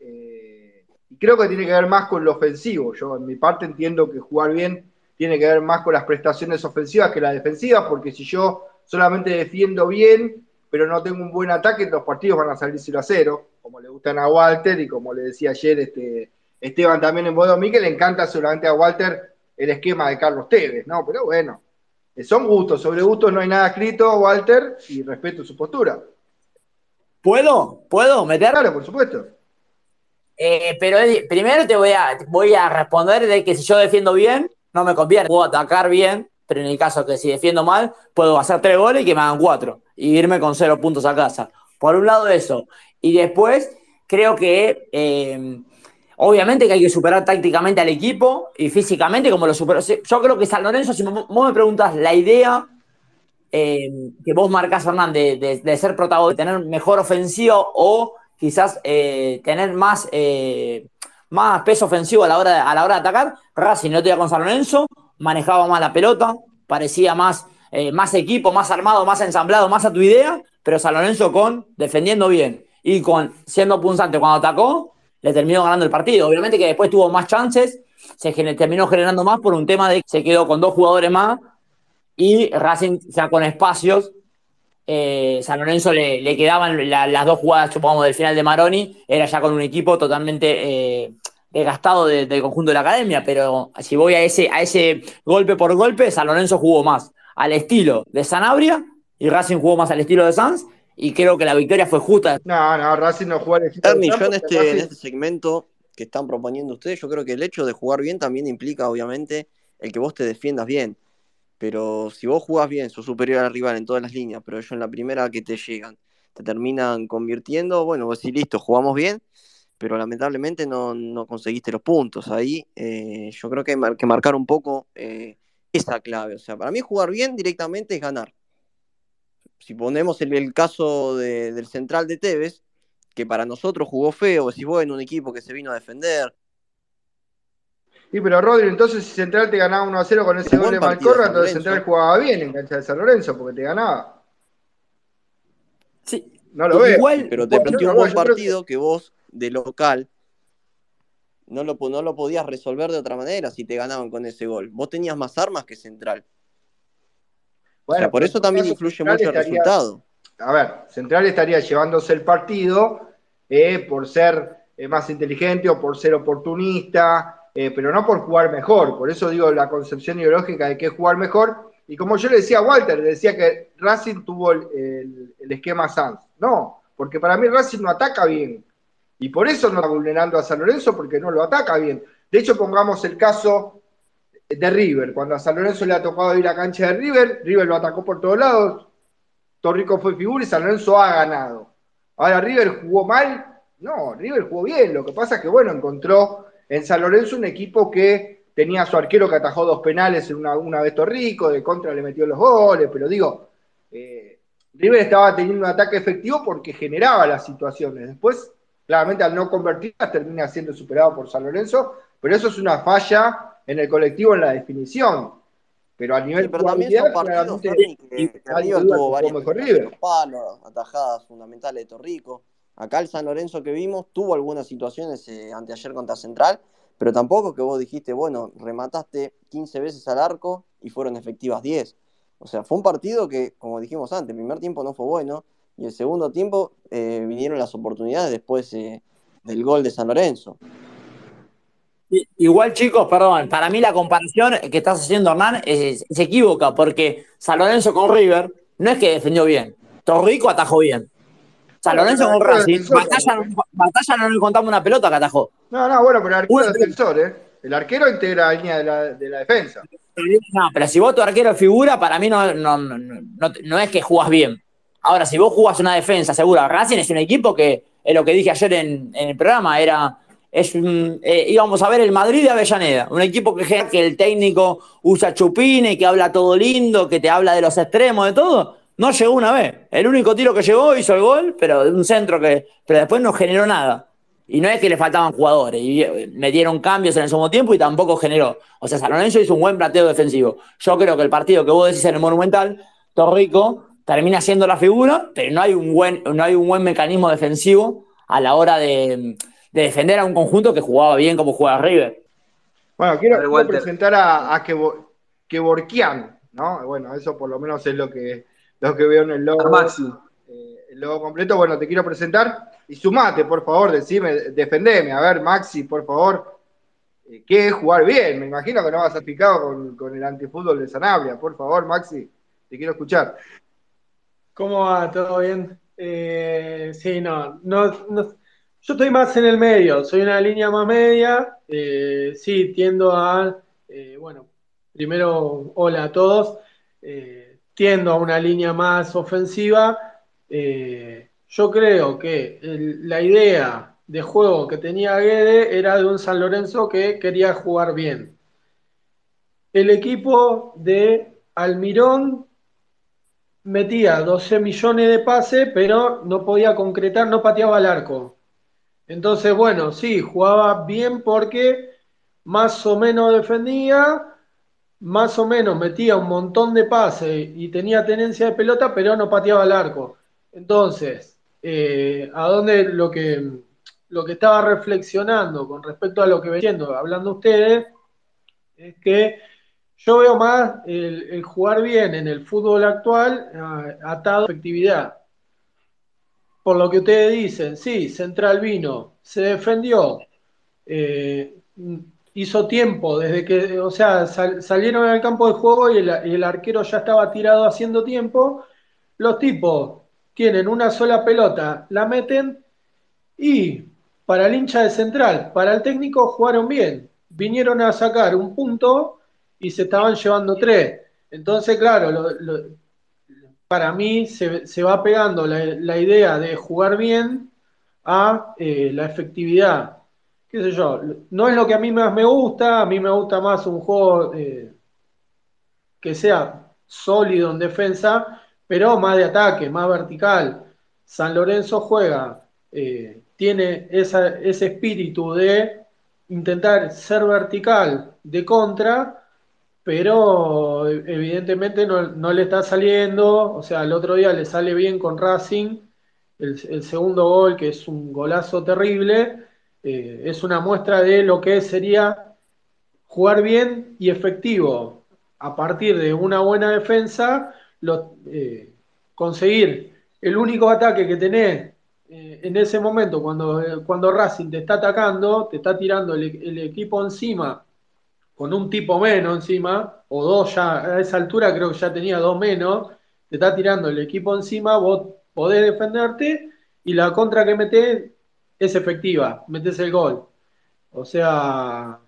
Eh, y creo que tiene que ver más con lo ofensivo. Yo en mi parte entiendo que jugar bien tiene que ver más con las prestaciones ofensivas que las defensivas, porque si yo solamente defiendo bien, pero no tengo un buen ataque, los partidos van a salir 0 a 0, como le gustan a Walter y como le decía ayer este Esteban también en Bodo que le encanta solamente a Walter el esquema de Carlos Tevez, ¿no? Pero bueno, son gustos, sobre gustos no hay nada escrito, Walter, y respeto su postura. ¿Puedo? ¿Puedo meter? Claro, por supuesto. Eh, pero primero te voy a, voy a responder de que si yo defiendo bien, no me conviene. Puedo atacar bien, pero en el caso que si defiendo mal, puedo hacer tres goles y que me hagan cuatro y irme con cero puntos a casa. Por un lado eso. Y después creo que eh, Obviamente que hay que superar tácticamente al equipo y físicamente como lo superó. Yo creo que San Lorenzo, si vos me preguntas la idea eh, que vos marcás, Fernán, de, ser protagonista, de tener mejor ofensivo o quizás eh, tener más, eh, más peso ofensivo a la, hora de, a la hora de atacar, Racing no tenía con San Lorenzo, manejaba más la pelota, parecía más, más equipo, más armado, más ensamblado, más a tu idea, pero San Lorenzo con defendiendo bien y con siendo punzante cuando atacó, le terminó ganando el partido. Obviamente que después tuvo más chances, se terminó generando más por un tema de que se quedó con dos jugadores más y Racing ya con espacios. Eh, San Lorenzo le, quedaban las dos jugadas, supongamos, del final de Maroni, era ya con un equipo totalmente eh, desgastado del conjunto de la academia, pero si voy a ese, a ese golpe por golpe, San Lorenzo jugó más al estilo de Sanabria y Racing jugó más al estilo de Sanz y creo que la victoria fue justa. No, no, Racing no jugó Ernie, yo en este, en este segmento que están proponiendo ustedes, yo creo que el hecho de jugar bien también implica, obviamente, el que vos te defiendas bien. Pero si vos jugás bien, sos superior al rival en todas las líneas, pero ellos en la primera que te llegan te terminan convirtiendo, bueno, vos decís, listo, jugamos bien, pero lamentablemente no, conseguiste los puntos. Ahí eh, yo creo que hay que marcar un poco eh, esa clave. O sea, para mí jugar bien directamente es ganar si ponemos el, caso del central de Tevez, que para nosotros jugó feo, si vos en un equipo que se vino a defender. Sí, pero Rodri, entonces si Central te ganaba 1 a 0 con ese gol de Malcorra, entonces Central jugaba bien en cancha de San Lorenzo, porque te ganaba. Sí. No lo veo. pero te planteó un buen partido que... vos, de local, no lo, no lo podías resolver de otra manera si te ganaban con ese gol. Vos tenías más armas que Central por eso también influye mucho el resultado. a ver, Central estaría llevándose el partido eh, por ser eh, más inteligente o por ser oportunista, eh, pero no por jugar mejor. Por eso digo la concepción ideológica de que es jugar mejor. Y como yo le decía a Walter, le decía que Racing tuvo el, esquema Sanz. No, porque para mí Racing no ataca bien. Y por eso no está vulnerando a San Lorenzo, porque no lo ataca bien. De hecho, pongamos el caso de River. Cuando a San Lorenzo le ha tocado ir a cancha de River, River lo atacó por todos lados. Torrico fue figura y San Lorenzo ha ganado. Ahora, River jugó mal. No, River jugó bien. Lo que pasa es que, bueno, encontró en San Lorenzo un equipo que tenía a su arquero que atajó dos penales en una, una vez Torrico, de contra le metió los goles, pero digo, eh, River estaba teniendo un ataque efectivo porque generaba las situaciones. Después, claramente al no convertirlas, termina siendo superado por San Lorenzo, pero eso es una falla en el colectivo en la definición. Pero a nivel pero también son partidos que, que, River tuvo varios palos, atajadas fundamentales de Torrico. Acá el San Lorenzo que vimos tuvo algunas situaciones eh, anteayer contra Central, pero tampoco que vos dijiste, bueno, remataste 15 veces al arco y fueron efectivas 10. O sea, fue un partido que, como dijimos antes, el primer tiempo no fue bueno y el segundo tiempo eh, vinieron las oportunidades después eh, del gol de San Lorenzo. Igual, chicos, perdón, para mí la comparación que estás haciendo, Hernán, se equivoca, porque San Lorenzo con River no es que defendió bien. Torrico atajó bien. San Lorenzo con Racing. Batalla, no le contamos una pelota que atajó. No, no, bueno, pero el arquero es defensor, ¿eh? El arquero integra la línea de la, de la, defensa. No, pero si vos tu arquero figura, para mí no, no, no, no, es que jugás bien. Ahora, si vos jugás una defensa segura, Racing es un equipo que, es lo que dije ayer en, en el programa, era es eh, íbamos a ver el Madrid de Avellaneda, un equipo que, que el técnico usa chupines, que habla todo lindo, que te habla de los extremos, de todo. No llegó una vez. El único tiro que llegó hizo el gol, pero de un centro que. Pero después no generó nada. Y no es que le faltaban jugadores. Y metieron cambios en el segundo tiempo y tampoco generó. O sea, San Lorenzo hizo un buen plateo defensivo. Yo creo que el partido que vos decís en el Monumental, Torrico, termina siendo la figura, pero no hay un buen, no hay un buen mecanismo defensivo a la hora de, defender a un conjunto que jugaba bien como juega River. Bueno, quiero, presentar a, a Kevorkian, ¿no? Bueno, eso por lo menos es lo que lo que veo en el logo. Eh, el logo completo, bueno, te quiero presentar y sumate, por favor, decime, defendeme. A ver, Maxi, por favor, eh, ¿qué es jugar bien? Me imagino que no vas a picado con, con el antifútbol de Sanabria. Por favor, Maxi, te quiero escuchar. ¿Cómo va? ¿Todo bien? Eh, sí, no, no, yo estoy más en el medio, soy una línea más media, sí, tiendo a, bueno, primero, hola a todos, tiendo a una línea más ofensiva. Eh, yo creo que la idea de juego que tenía Guede era de un San Lorenzo que quería jugar bien. El equipo de Almirón metía 12 millones de pases, pero no podía concretar, no pateaba el arco. Entonces, bueno, sí, jugaba bien porque más o menos defendía, más o menos metía un montón de pases y tenía tenencia de pelota, pero no pateaba el arco. Entonces, eh, a dónde lo que, lo que estaba reflexionando con respecto a lo que viendo, hablando ustedes, es que yo veo más el, jugar bien en el fútbol actual atado a efectividad. Por lo que ustedes dicen, sí, Central vino, se defendió, eh, hizo tiempo, desde que, o sea, salieron al campo de juego y el, arquero ya estaba tirado haciendo tiempo. Los tipos tienen una sola pelota, la meten y para el hincha de central, para el técnico jugaron bien. Vinieron a sacar un punto y se estaban llevando tres. Entonces, claro, para mí se, va pegando la, idea de jugar bien a eh, la efectividad yo, no es lo que a mí más me gusta, a mí me gusta más un juego eh, que sea sólido en defensa, pero más de ataque, más vertical. San Lorenzo juega, eh, tiene ese espíritu de intentar ser vertical de contra, pero evidentemente no, le está saliendo, o sea, el otro día le sale bien con Racing, el segundo gol, que es un golazo terrible, eh, es una muestra de lo que sería jugar bien y efectivo. A partir de una buena defensa, eh, conseguir el único ataque que tenés eh, en ese momento, cuando, cuando Racing te está atacando, te está tirando el, el equipo encima, con un tipo menos encima, o dos ya, a esa altura creo que ya tenía dos menos, te está tirando el equipo encima, vos podés defenderte y la contra que metés es efectiva, metés el gol. O sea,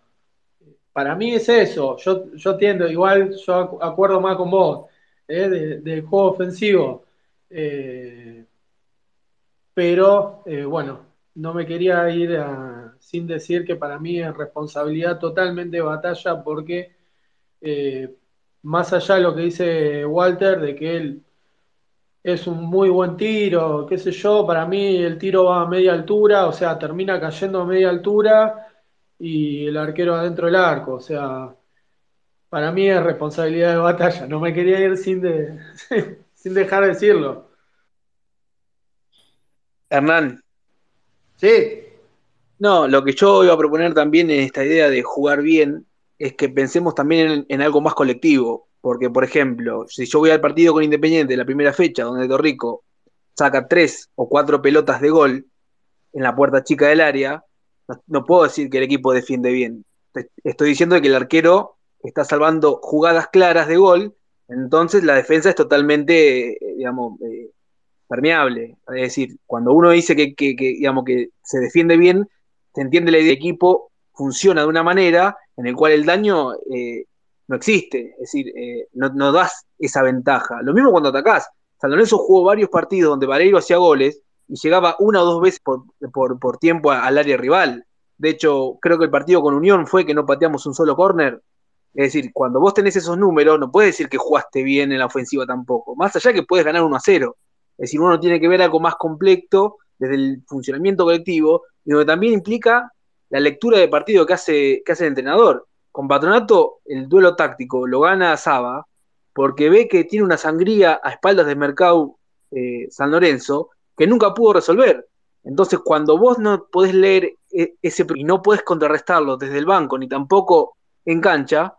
para mí es eso. Yo, yo igual yo acuerdo más con vos, ¿eh? de- del juego ofensivo. Eh, pero eh, bueno, no me quería ir sin decir que para mí es responsabilidad totalmente de batalla porque más allá de lo que dice Walter, de que él es un muy buen tiro, qué sé yo, para mí el tiro va a media altura, o sea, termina cayendo a media altura y el arquero adentro del arco, o sea, para mí es responsabilidad de batalla, no me quería ir sin, de, sin dejar de decirlo. Hernán, Sí, no, lo que yo iba a proponer también en esta idea de jugar bien es que pensemos también en, en algo más colectivo. Porque, por ejemplo, si yo voy al partido con Independiente la primera fecha, donde Torrico saca tres o cuatro pelotas de gol en la puerta chica del área, no, puedo decir que el equipo defiende bien. Estoy diciendo que el arquero está salvando jugadas claras de gol, entonces la defensa es totalmente, eh, digamos, eh, permeable. Es decir, cuando uno dice que, digamos, que se defiende bien, se entiende la idea de equipo funciona de una manera en el cual el daño eh, no existe. Es decir, eh, no, das esa ventaja. Lo mismo cuando atacás. San Lorenzo jugó varios partidos donde Vareiro hacía goles y llegaba una o dos veces por, por, por tiempo al área rival. De hecho, creo que el partido con Unión fue que no pateamos un solo córner. Es decir, cuando vos tenés esos números, no puedes decir que jugaste bien en la ofensiva tampoco. Más allá que puedes ganar 1 a 0. Es decir, uno tiene que ver algo más completo desde el funcionamiento colectivo y donde también implica la lectura de partido que hace, que hace el entrenador. Con Patronato, el duelo táctico lo gana Saba porque ve que tiene una sangría a espaldas del mercado eh, San Lorenzo que nunca pudo resolver. Entonces, cuando vos no podés leer ese y no podés contrarrestarlo desde el banco ni tampoco en cancha,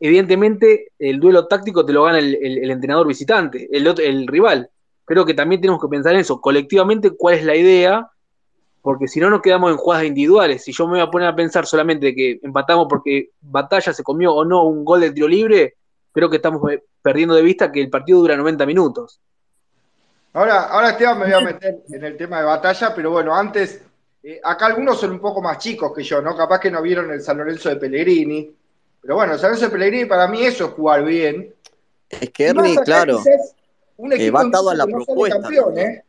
evidentemente el duelo táctico te lo gana el entrenador visitante, el, el rival. Creo que también tenemos que pensar en eso, colectivamente, cuál es la idea, porque si no nos quedamos en jugadas individuales. Si yo me voy a poner a pensar solamente que empatamos porque Batalla se comió o no un gol de tiro libre, creo que estamos perdiendo de vista que el partido dura 90 minutos. Ahora, ahora Esteban, me voy a meter en el tema de batalla, pero bueno, antes, eh, acá algunos son un poco más chicos que yo, ¿no? Capaz que no vieron el San Lorenzo de Pellegrini, pero bueno, el San Lorenzo de Pellegrini para mí eso es jugar bien. Es que Ernie, claro. Un equipo eh, va atado a la no propuesta. Campeón, ¿eh?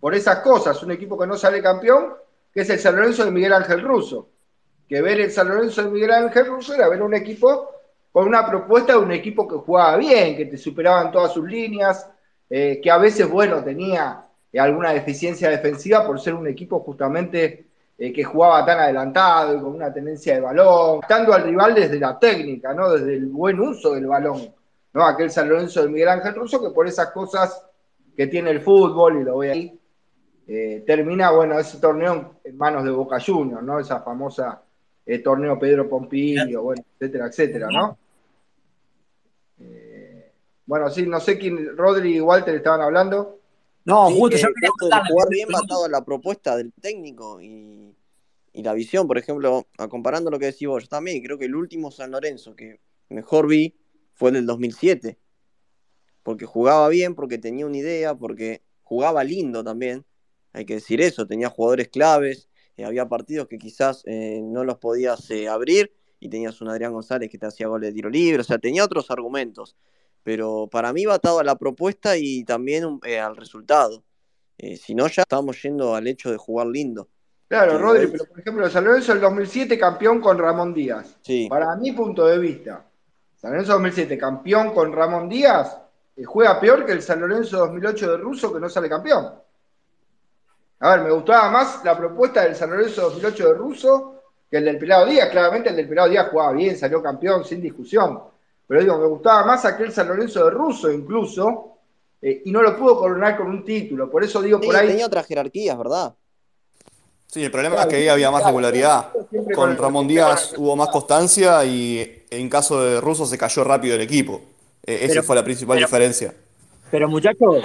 Por esas cosas, un equipo que no sale campeón, que es el San Lorenzo de Miguel Ángel Russo. Que ver el San Lorenzo de Miguel Ángel Russo era ver un equipo con una propuesta de un equipo que jugaba bien, que te superaban todas sus líneas, eh, que a veces, bueno, tenía eh, alguna deficiencia defensiva por ser un equipo justamente eh, que jugaba tan adelantado y con una tendencia de balón, estando al rival desde la técnica, ¿no? Desde el buen uso del balón. ¿no? Aquel San Lorenzo de Miguel Ángel Russo que por esas cosas que tiene el fútbol, y lo voy ahí, eh, termina, bueno, ese torneo en manos de Boca Juniors, ¿no? Esa famosa eh, torneo Pedro Pompilio, bueno, etcétera, etcétera, ¿no? Eh, bueno, sí, no sé quién, Rodri y Walter estaban hablando. No, Sí, justo que yo quería de jugar bien va atado a la propuesta del técnico y, y la visión. Por ejemplo, comparando lo que decís vos, yo también creo que el último San Lorenzo que mejor vi fue el del 2007. Porque jugaba bien, porque tenía una idea, porque jugaba lindo también. Hay que decir eso, tenía jugadores claves. eh, había partidos que quizás eh, no los podías eh, abrir y tenías un Adrián González que te hacía goles de tiro libre. O sea, tenía otros argumentos. Pero para mí va atado a la propuesta y también al resultado. Si no, ya estamos yendo al hecho de jugar lindo. Claro, Rodri, pero por ejemplo, San Lorenzo del 2007 campeón con Ramón Díaz. Sí, Para mi punto de vista, San Lorenzo 2007 campeón con Ramón Díaz eh, juega peor que el San Lorenzo 2008 de Russo que no sale campeón. A ver, me gustaba más la propuesta del San Lorenzo 2008 de Russo que el del Pelado Díaz. Claramente el del Pelado Díaz jugaba bien, salió campeón sin discusión. Pero digo, me gustaba más aquel San Lorenzo de Russo incluso, eh, y no lo pudo coronar con un título. Por eso digo, Sí, por ahí... tenía otras jerarquías, ¿verdad? Sí, el problema es que ahí había más regularidad. Con Ramón Díaz hubo más constancia y en caso de Russo se cayó rápido el equipo. Eh, esa Pero- fue la principal pero- diferencia. Pero muchachos,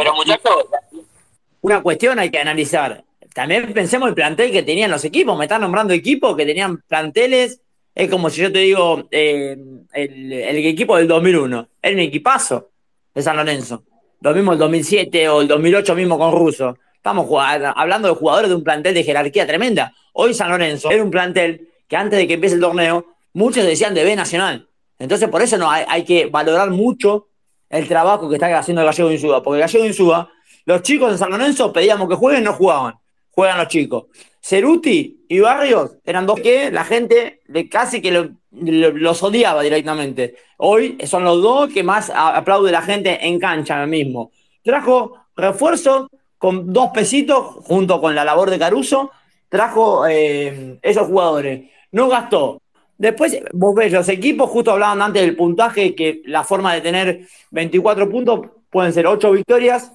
una cuestión hay que analizar. También pensemos el plantel que tenían los equipos. Me están nombrando equipos que tenían planteles. Es como si yo te digo eh, el, equipo del 2001. Era un equipazo de San Lorenzo. Lo mismo el 2007 o el 2008 mismo con Russo. Estamos hablando de jugadores de un plantel de jerarquía tremenda. Hoy San Lorenzo era un plantel que antes de que empiece el torneo, muchos decían de B Nacional. Entonces, por eso no hay, hay que valorar mucho el trabajo que está haciendo el Gallego Insúa. Porque el Gallego Insúa, los chicos de San Lorenzo pedíamos que jueguen, no jugaban. Juegan los chicos. Ceruti y Barrios eran dos que la gente de casi que los odiaba directamente. Hoy son los dos que más aplaude la gente en cancha mismo. Trajo refuerzo con dos pesitos junto con la labor de Caruso. Trajo eh, esos jugadores. No gastó Después, vos ves, los equipos, justo hablaban antes del puntaje, que la forma de tener 24 puntos pueden ser 8 victorias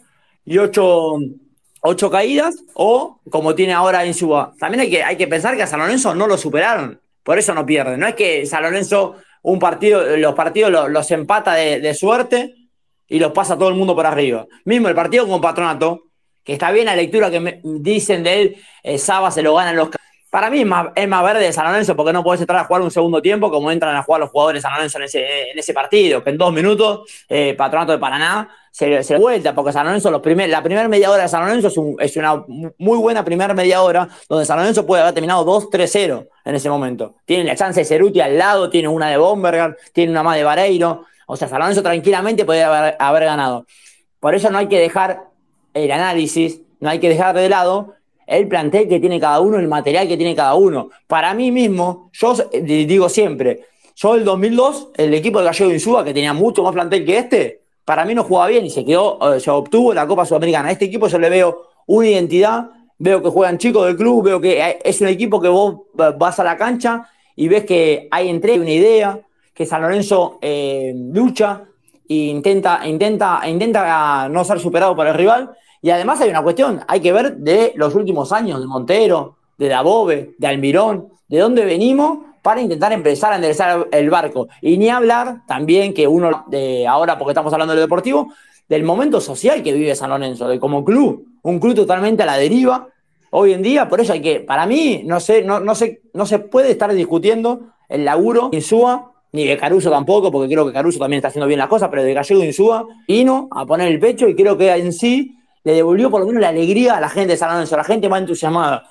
y 8, caídas, o como tiene ahora Insúa. También hay que, hay que pensar que a San Lorenzo no lo superaron, por eso no pierden. No es que San Lorenzo, un partido, los partidos los, empata de, suerte y los pasa todo el mundo por arriba. Mismo el partido con Patronato, que está bien la lectura que me dicen de él, eh, Saba se lo ganan los para mí es más, verde de San Lorenzo porque no puedes entrar a jugar un segundo tiempo como entran a jugar los jugadores de San Lorenzo en ese, en ese partido, que en dos minutos eh, Patronato de Paraná se, se vuelta, porque San Lorenzo, los primer, la primera media hora de San Lorenzo es, una muy buena primera media hora, donde San Lorenzo puede haber terminado 2-3-0 en ese momento. Tiene la chance de Ceruti al lado, tiene una de Bomberger, tiene una más de Vareiro, o sea, San Lorenzo tranquilamente podría haber ganado. Por eso no hay que dejar el análisis, no hay que dejar de lado el plantel que tiene cada uno, el material que tiene cada uno. Para mí mismo, yo digo siempre, yo el 2002, el equipo de Gallego Insúa, que tenía mucho más plantel que este, para mí no jugaba bien y se quedó, eh, se obtuvo la Copa Sudamericana. A este equipo yo le veo una identidad, veo que juegan chicos del club, veo que es un equipo que vos vas a la cancha y ves que hay entre una idea, que San Lorenzo eh, lucha e intenta, intenta, intenta no ser superado por el rival y además hay una cuestión, hay que ver de los últimos años, de Montero, de Dabove, de Almirón, de dónde venimos para intentar empezar a enderezar el barco. Y ni hablar también que uno, de ahora porque estamos hablando de lo deportivo, del momento social que vive San Lorenzo, de como club, un club totalmente a la deriva. Hoy en día, por eso hay que, para mí, no sé, no, no, sé, no se puede estar discutiendo el laburo Insúa, ni de Caruso tampoco, porque creo que Caruso también está haciendo bien las cosas, pero de Gallego Insúa vino a poner el pecho y creo que en sí le devolvió por lo menos la alegría a la gente de San Lorenzo. La gente va entusiasmada.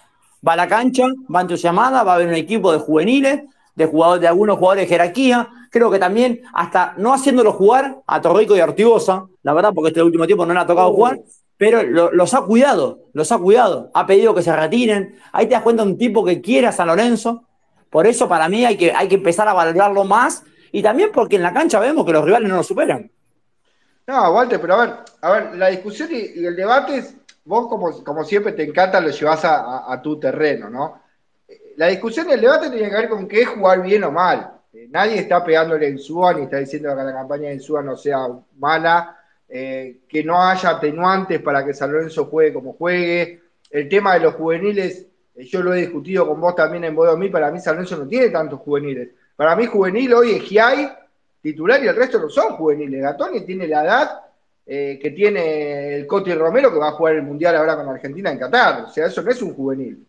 Va a la cancha, va entusiasmada, va a haber un equipo de juveniles, de jugadores, de algunos jugadores de jerarquía. Creo que también, hasta no haciéndolo jugar a Torrico y Artigosa, la verdad, porque este último tiempo no le ha tocado jugar, pero los ha cuidado, los ha cuidado. Ha pedido que se retiren. Ahí te das cuenta de un tipo que quiere a San Lorenzo. Por eso, para mí, hay que, hay que empezar a valorarlo más. Y también porque en la cancha vemos que los rivales no lo superan. No, Walter, pero a ver, a ver, la discusión y, el debate, es, vos como, como, siempre te encanta, lo llevas a, tu terreno, ¿no? La discusión y el debate tiene que ver con qué es jugar bien o mal. Eh, nadie está pegándole en SUA ni está diciendo que la campaña de SUA no sea mala, eh, que no haya atenuantes para que San Lorenzo juegue como juegue. El tema de los juveniles, eh, yo lo he discutido con vos también en Bodomí, para mí San Lorenzo no tiene tantos juveniles. Para mí juvenil hoy es Giai, titular y el resto no son juveniles. Gatoni tiene la edad eh, que tiene el Coti Romero que va a jugar el Mundial ahora con Argentina en Qatar. O sea, eso no es un juvenil.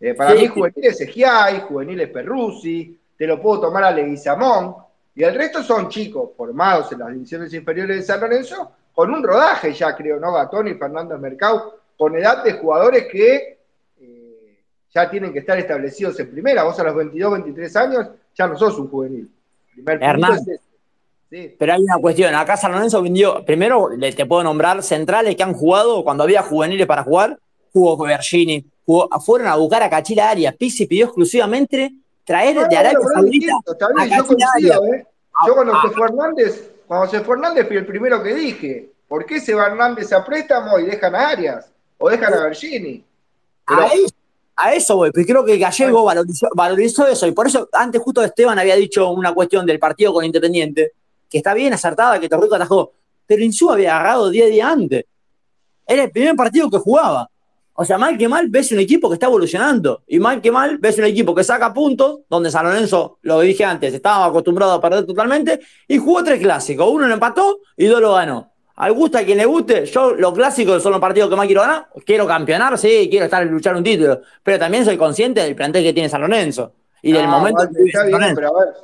Eh, para mí juvenil es Egiai, juvenil es Perruzzi, te lo puedo tomar a Leguizamón, y el resto son chicos formados en las divisiones inferiores de San Lorenzo, con un rodaje ya creo, ¿no? Gatoni, Fernando Mercado, con edad de jugadores que eh, ya tienen que estar establecidos en primera. Vos a los 22, 23 años ya no sos un juvenil. Hernán, Pero hay una cuestión, acá San Lorenzo vendió, primero te puedo nombrar centrales que han jugado cuando había juveniles para jugar, jugó con Bergini, fueron a buscar a Cachila Arias, Pizzi pidió exclusivamente traer de Arabia Saudita a Cachila ¿eh? Yo cuando se fue Hernández, cuando se fue Hernández fui el primero que dije, ¿por qué se va Hernández a préstamo y dejan a Arias? O dejan a Bergini. A eso voy, porque creo que Gallego valorizó, eso, y por eso antes justo Esteban había dicho una cuestión del partido con Independiente, que está bien acertada, que Torrico atajó, pero Insú había agarrado 10 días antes. Era el primer partido que jugaba. O sea, mal que mal ves un equipo que está evolucionando. Y mal que mal ves un equipo que saca puntos, donde San Lorenzo, lo dije antes, estaba acostumbrado a perder totalmente, y jugó tres clásicos. Uno lo empató y dos lo ganó. Al gusto a quien le guste, yo lo clásico son los partidos que más quiero ganar. Quiero campeonar, sí, quiero estar luchar un título. Pero también soy consciente del plantel que tiene San Lorenzo y del momento que está bien, pero a ver,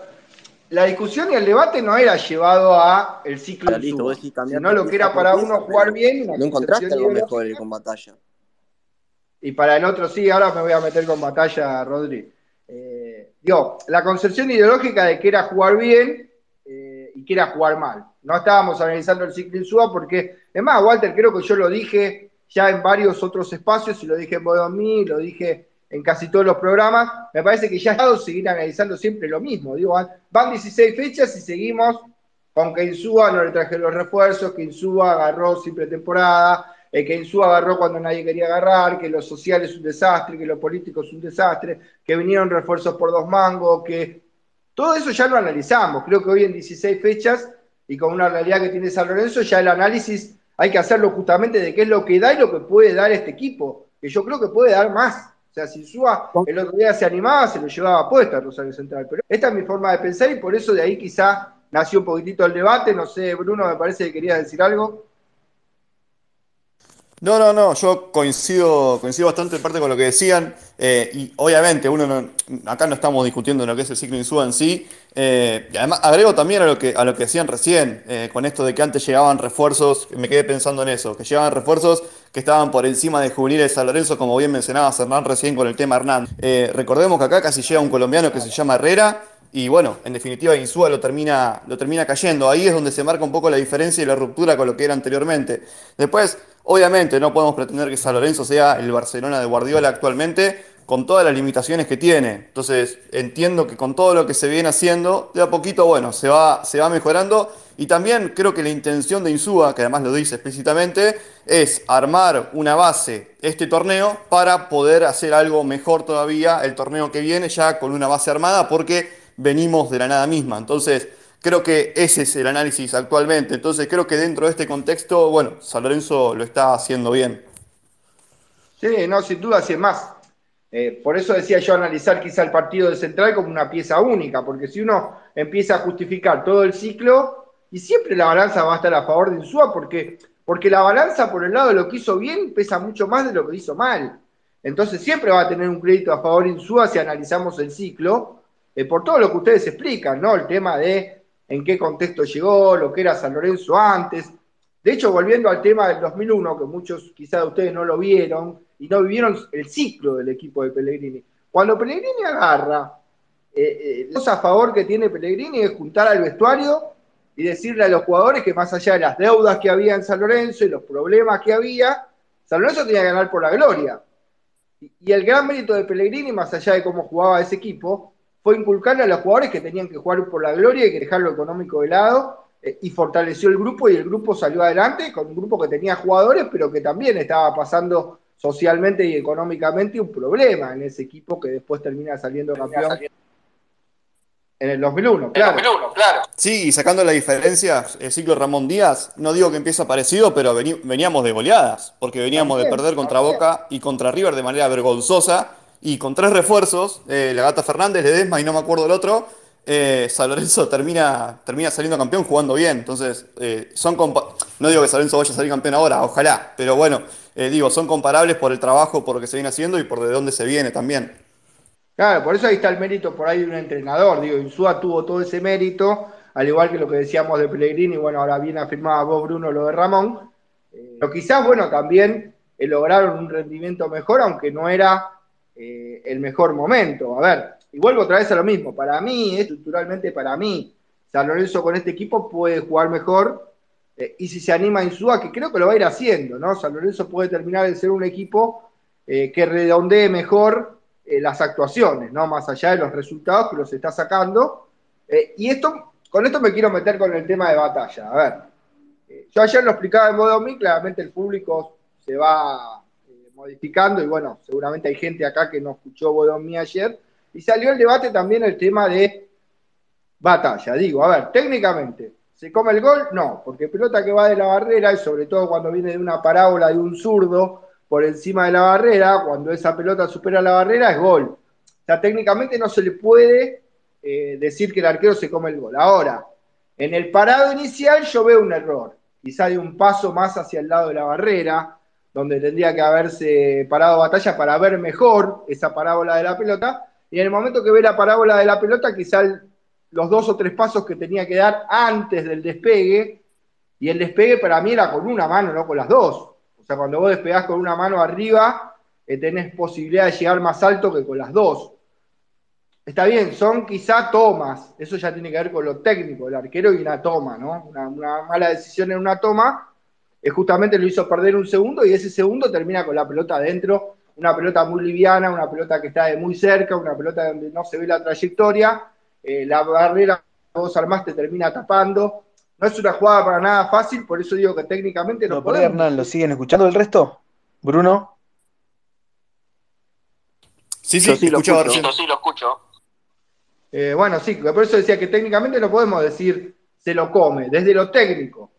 la discusión y el debate no era llevado a el ciclo listo, vos sino lo que era para uno jugar bien. ¿No encontraste algo mejor con batalla? Y para el otro sí, ahora me voy a meter con batalla, Rodri. Eh, digo, la concepción ideológica de que era jugar bien eh, y que era jugar mal. No estábamos analizando el ciclo Insúa porque, es más, Walter, creo que yo lo dije ya en varios otros espacios, y lo dije en Bodomí, lo dije en casi todos los programas, me parece que ya es seguir analizando siempre lo mismo. Digo, van- van 16 fechas y seguimos con que Insúa no le traje los refuerzos, que Insúa agarró sin pretemporada, eh, que Insúa agarró cuando nadie quería agarrar, que lo social es un desastre, que lo político es un desastre, que vinieron refuerzos por dos mangos, que todo eso ya lo analizamos. Creo que hoy en 16 fechas y con una realidad que tiene San Lorenzo, ya el análisis hay que hacerlo justamente de qué es lo que da y lo que puede dar este equipo, que yo creo que puede dar más. O sea, si Insúa el otro día se animaba, se lo llevaba puesta a Rosario Central. Pero esta es mi forma de pensar y por eso de ahí quizá nació un poquitito el debate. No sé, Bruno, me parece que querías decir algo. No, no, no, yo coincido, coincido bastante en parte con lo que decían, eh, y obviamente uno no- acá no estamos discutiendo lo que es el ciclo Insúa en sí, eh, y además agrego también a lo que, a lo que decían recién, eh, con esto de que antes llegaban refuerzos, me quedé pensando en eso, que llegaban refuerzos que estaban por encima de juveniles de San Lorenzo, como bien mencionaba Hernán recién con el tema Hernán. Recordemos que acá casi llega un colombiano que se llama Herrera, y bueno, en definitiva Insúa lo termina, lo termina cayendo. Ahí es donde se marca un poco la diferencia y la ruptura con lo que era anteriormente. Después, obviamente, no podemos pretender que San Lorenzo sea el Barcelona de Guardiola actualmente, con todas las limitaciones que tiene. Entonces, entiendo que con todo lo que se viene haciendo, de a poquito, bueno, se va, se va mejorando. Y también creo que la intención de Insúa, que además lo dice explícitamente, es armar una base este torneo para poder hacer algo mejor todavía el torneo que viene ya con una base armada porque venimos de la nada misma. Entonces, creo que ese es el análisis actualmente. Entonces, creo que dentro de este contexto, bueno, San Lorenzo lo está haciendo bien. Sí, no, sin duda, es más. Eh, por eso decía yo analizar quizá el partido de Central como una pieza única, porque si uno empieza a justificar todo el ciclo, y siempre la balanza va a estar a favor de Insúa, porque, porque la balanza por el lado de lo que hizo bien pesa mucho más de lo que hizo mal. Entonces siempre va a tener un crédito a favor de Insúa si analizamos el ciclo, eh, por todo lo que ustedes explican, ¿no? El tema de en qué contexto llegó, lo que era San Lorenzo antes. De hecho, volviendo al tema del 2001, que muchos quizás de ustedes no lo vieron y no vivieron el ciclo del equipo de Pellegrini. Cuando Pellegrini agarra, eh, eh, la cosa a favor que tiene Pellegrini es juntar al vestuario y decirle a los jugadores que más allá de las deudas que había en San Lorenzo y los problemas que había, San Lorenzo tenía que ganar por la gloria. Y el gran mérito de Pellegrini, más allá de cómo jugaba ese equipo, fue inculcarle a los jugadores que tenían que jugar por la gloria y que dejar lo económico de lado, eh, y fortaleció el grupo y el grupo salió adelante con un grupo que tenía jugadores, pero que también estaba pasando socialmente y económicamente un problema en ese equipo que después termina saliendo campeón en el 2001, claro. Sí, y sacando la diferencia, el ciclo Ramón Díaz, no digo que empieza parecido, pero veníamos de goleadas, porque veníamos de perder contra también. Boca y contra River de manera vergonzosa, y con tres refuerzos, eh, la Gata Fernández, Ledesma y no me acuerdo el otro, eh, San Lorenzo termina, termina saliendo campeón jugando bien. Entonces, eh, son no digo que San Lorenzo vaya a salir campeón ahora, ojalá, pero bueno, eh, digo, son comparables por el trabajo, por lo que se viene haciendo y por de dónde se viene también. Claro, por eso ahí está el mérito por ahí de un entrenador. Digo, Insúa tuvo todo ese mérito, al igual que lo que decíamos de Pellegrini, bueno, ahora bien afirmaba vos, Bruno, lo de Ramón. Eh, pero quizás, bueno, también lograron un rendimiento mejor, aunque no era eh, el mejor momento. A ver, y vuelvo otra vez a lo mismo. Para mí, estructuralmente para mí, San Lorenzo con este equipo puede jugar mejor. eh, y si se anima Insúa, que creo que lo va a ir haciendo, ¿no? San Lorenzo puede terminar de ser un equipo eh, que redondee mejor las actuaciones, ¿no? Más allá de los resultados que los está sacando. Y esto, con esto me quiero meter con el tema de batalla. A ver, yo ayer lo explicaba en modo mí, claramente el público se va modificando y bueno, seguramente hay gente acá que no escuchó Bodomí ayer. Y salió el debate también el tema de batalla. Digo, a ver, técnicamente, ¿se come el gol? No, porque pelota que va de la barrera y sobre todo cuando viene de una parábola de un zurdo por encima de la barrera, cuando esa pelota supera la barrera es gol. O sea, técnicamente no se le puede eh, decir que el arquero se come el gol. Ahora, en el parado inicial yo veo un error. quizá de un paso más hacia el lado de la barrera, donde tendría que haberse parado batalla para ver mejor esa parábola de la pelota, y en el momento que ve la parábola de la pelota, quizá los dos o tres pasos que tenía que dar antes del despegue, y el despegue para mí era con una mano, no con las dos. O sea, cuando vos despegás con una mano arriba, eh, tenés posibilidad de llegar más alto que con las dos. Está bien, son quizá tomas, eso ya tiene que ver con lo técnico, el arquero y una toma, ¿no? Una, mala decisión en una toma, justamente lo hizo perder un segundo y ese segundo termina con la pelota adentro, una pelota muy liviana, una pelota que está de muy cerca, una pelota donde no se ve la trayectoria, eh, la barrera que vos armaste termina tapando. No es una jugada para nada fácil, por eso digo que técnicamente no, no podemos. Hernán, ¿lo siguen escuchando el resto? Bruno. Sí, sí, sí, lo escucho. Sí, lo escucho. Eh, bueno, sí, por eso decía que técnicamente no podemos decir se lo come, desde lo técnico.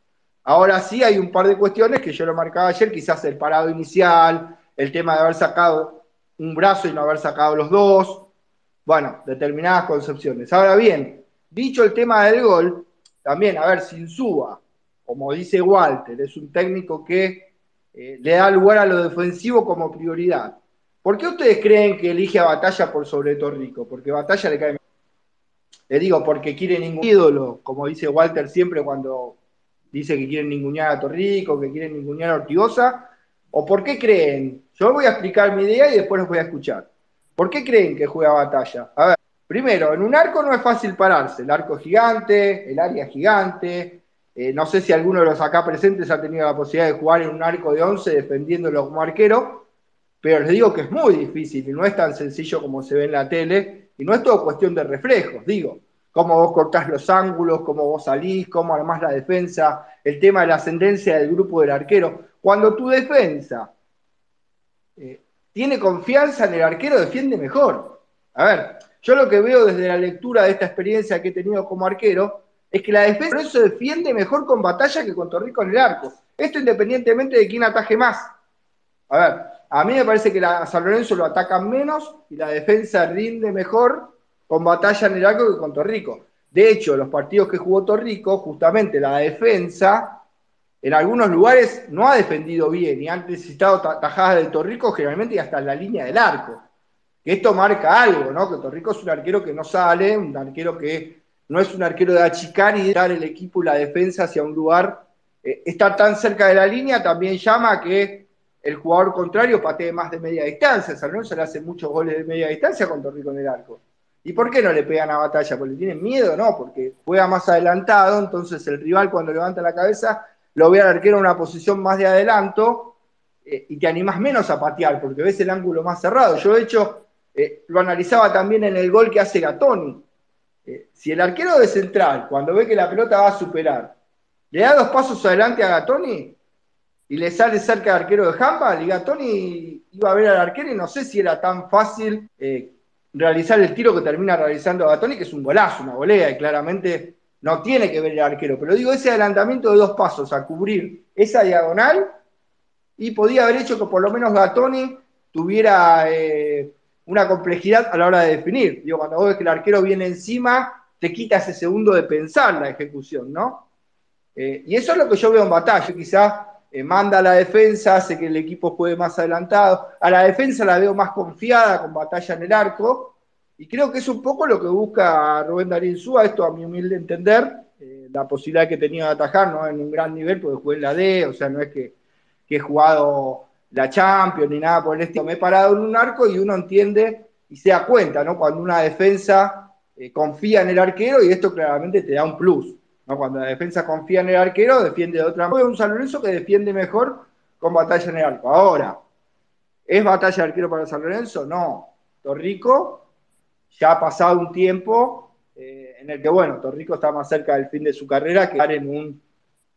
Ahora sí hay un par de cuestiones que yo lo marcaba ayer, quizás el parado inicial, el tema de haber sacado un brazo y no haber sacado los dos, bueno, determinadas concepciones. Ahora bien, dicho el tema del gol, también, a ver, sin suba, como dice Walter, es un técnico que eh, le da lugar a lo defensivo como prioridad. ¿Por qué ustedes creen que elige a Batalla por sobre Torrico? Porque Batalla le cae le digo, porque quiere ningún ídolo, como dice Walter siempre cuando dice que quieren ningunear a Torrico, que quieren ningunear a Ortigosa, o por qué creen, yo voy a explicar mi idea y después los voy a escuchar. ¿Por qué creen que juega batalla? A ver, primero, en un arco no es fácil pararse, el arco gigante, el área gigante, eh, no sé si alguno de los acá presentes ha tenido la posibilidad de jugar en un arco de 11 defendiéndolo como arquero, pero les digo que es muy difícil y no es tan sencillo como se ve en la tele y no es todo cuestión de reflejos, digo, cómo vos cortás los ángulos, cómo vos salís, cómo armás la defensa, el tema de la ascendencia del grupo del arquero. Cuando tu defensa eh, tiene confianza en el arquero, defiende mejor. A ver, yo lo que veo desde la lectura de esta experiencia que he tenido como arquero es que la defensa se defiende mejor con batalla que con Torrico en el arco. Esto independientemente de quién ataje más. A ver, a mí me parece que a San Lorenzo lo atacan menos y la defensa rinde mejor con batalla en el arco que con Torrico. De hecho, los partidos que jugó Torrico, justamente la defensa, en algunos lugares no ha defendido bien y han necesitado tajadas de Torrico generalmente y hasta en la línea del arco. Que esto marca algo, ¿no? Que Torrico es un arquero que no sale, un arquero que no es un arquero de achicar y de dar el equipo y la defensa hacia un lugar. Eh, estar tan cerca de la línea también llama a que el jugador contrario patee más de media distancia. San Lorenzo le hace muchos goles de media distancia con Torrico en el arco. ¿Y por qué no le pegan a batalla? ¿Porque le tienen miedo? No, porque juega más adelantado, entonces el rival cuando levanta la cabeza lo ve al arquero en una posición más de adelanto eh, y te animas menos a patear porque ves el ángulo más cerrado. Yo, de hecho, eh, lo analizaba también en el gol que hace Gatoni. Eh, si el arquero de central, cuando ve que la pelota va a superar, le da dos pasos adelante a Gatoni, y le sale cerca del arquero de handball, y Gatoni iba a ver al arquero y no sé si era tan fácil realizar el tiro que termina realizando Gatoni, que es un golazo, una volea, y claramente no tiene que ver el arquero. Pero digo, ese adelantamiento de dos pasos a cubrir esa diagonal, y podía haber hecho que por lo menos Gatoni tuviera eh, una complejidad a la hora de definir. Digo, cuando vos ves que el arquero viene encima, te quita ese segundo de pensar la ejecución, ¿no? Eh, y eso es lo que yo veo en batalla, quizás eh, manda a la defensa, hace que el equipo juegue más adelantado. A la defensa la veo más confiada, con batalla en el arco. Y creo que es un poco lo que busca Rubén Darín Súa, esto a mi humilde entender, eh, la posibilidad que tenía de atajar, no en un gran nivel, porque jugué en la D, o sea, no es que, he jugado la Champions ni nada por el estilo. Me he parado en un arco y uno entiende y se da cuenta, ¿no? Cuando una defensa eh, confía en el arquero y esto claramente te da un plus. Cuando la defensa confía en el arquero, defiende de otra manera. Un San Lorenzo que defiende mejor con batalla en el arco. Ahora, ¿es batalla de arquero para San Lorenzo? No. Torrico ya ha pasado un tiempo eh, en el que, bueno, Torrico está más cerca del fin de su carrera que estar en un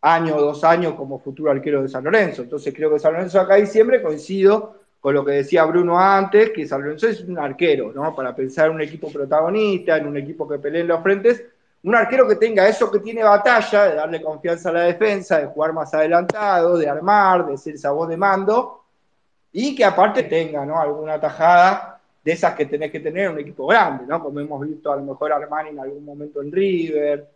año o dos años como futuro arquero de San Lorenzo. Entonces creo que San Lorenzo acá y siempre coincido con lo que decía Bruno antes, que San Lorenzo es un arquero, ¿no? Para pensar en un equipo protagonista, en un equipo que pelee en los frentes, un arquero que tenga eso que tiene batalla, de darle confianza a la defensa, de jugar más adelantado, de armar, de ser esa voz de mando, y que aparte tenga ¿no? alguna tajada de esas que tenés que tener en un equipo grande, ¿no? como hemos visto a lo mejor Armani en algún momento en River,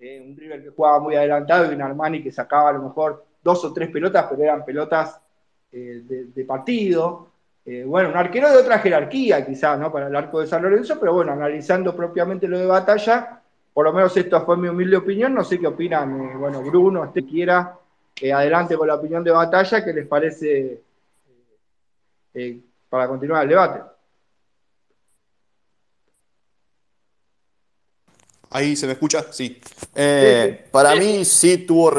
eh, un River que jugaba muy adelantado y un Armani que sacaba a lo mejor dos o tres pelotas, pero eran pelotas eh, de, partido. Eh, bueno, un arquero de otra jerarquía quizás, ¿no? Para el arco de San Lorenzo, pero bueno, analizando propiamente lo de batalla, por lo menos esto fue mi humilde opinión, no sé qué opinan, bueno, Bruno, este quiera, adelante con la opinión de batalla, ¿qué les parece para continuar el debate? Ahí se me escucha, sí. Eh, para mí sí tuvo,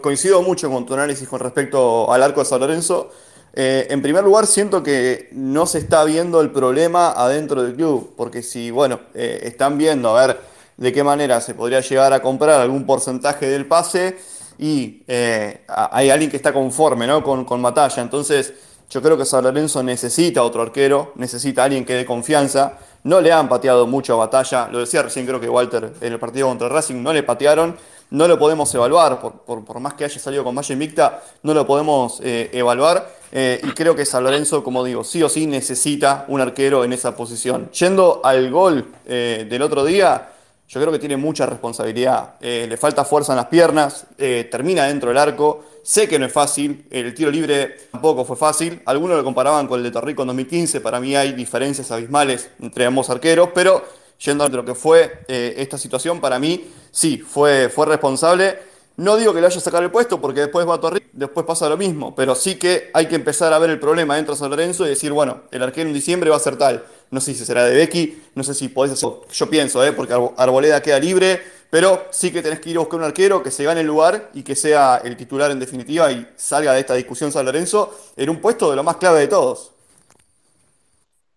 coincido mucho con tu análisis con respecto al arco de San Lorenzo. Eh, en primer lugar, siento que no se está viendo el problema adentro del club, porque si, bueno, eh, están viendo a ver de qué manera se podría llegar a comprar algún porcentaje del pase y hay alguien que está conforme ¿no? con, con Matalla. Entonces, yo creo que San Lorenzo necesita otro arquero, necesita alguien que dé confianza. No le han pateado mucho a batalla. Lo decía recién, creo que Walter en el partido contra Racing no le patearon. No lo podemos evaluar, por, más que haya salido con Valle Invicta, no lo podemos eh, evaluar. Eh, y creo que San Lorenzo, como digo, sí o sí necesita un arquero en esa posición. Yendo al gol eh, del otro día, yo creo que tiene mucha responsabilidad. le falta fuerza en las piernas, termina dentro del arco. Sé que no es fácil, el tiro libre tampoco fue fácil. Algunos lo comparaban con el de Torrico en 2015. Para mí hay diferencias abismales entre ambos arqueros, pero yendo a lo que fue eh, esta situación, para mí sí, fue, fue responsable. No digo que le haya sacado el puesto porque después va a Torrico, después pasa lo mismo, pero sí que hay que empezar a ver el problema dentro de San Lorenzo y decir, bueno, el arquero en diciembre va a ser tal. No sé si será de Becky, no sé si podés hacer. Yo pienso, ¿eh? porque Arboleda queda libre pero sí que tenés que ir a buscar un arquero que se gane el lugar y que sea el titular en definitiva y salga de esta discusión San Lorenzo en un puesto de lo más clave de todos.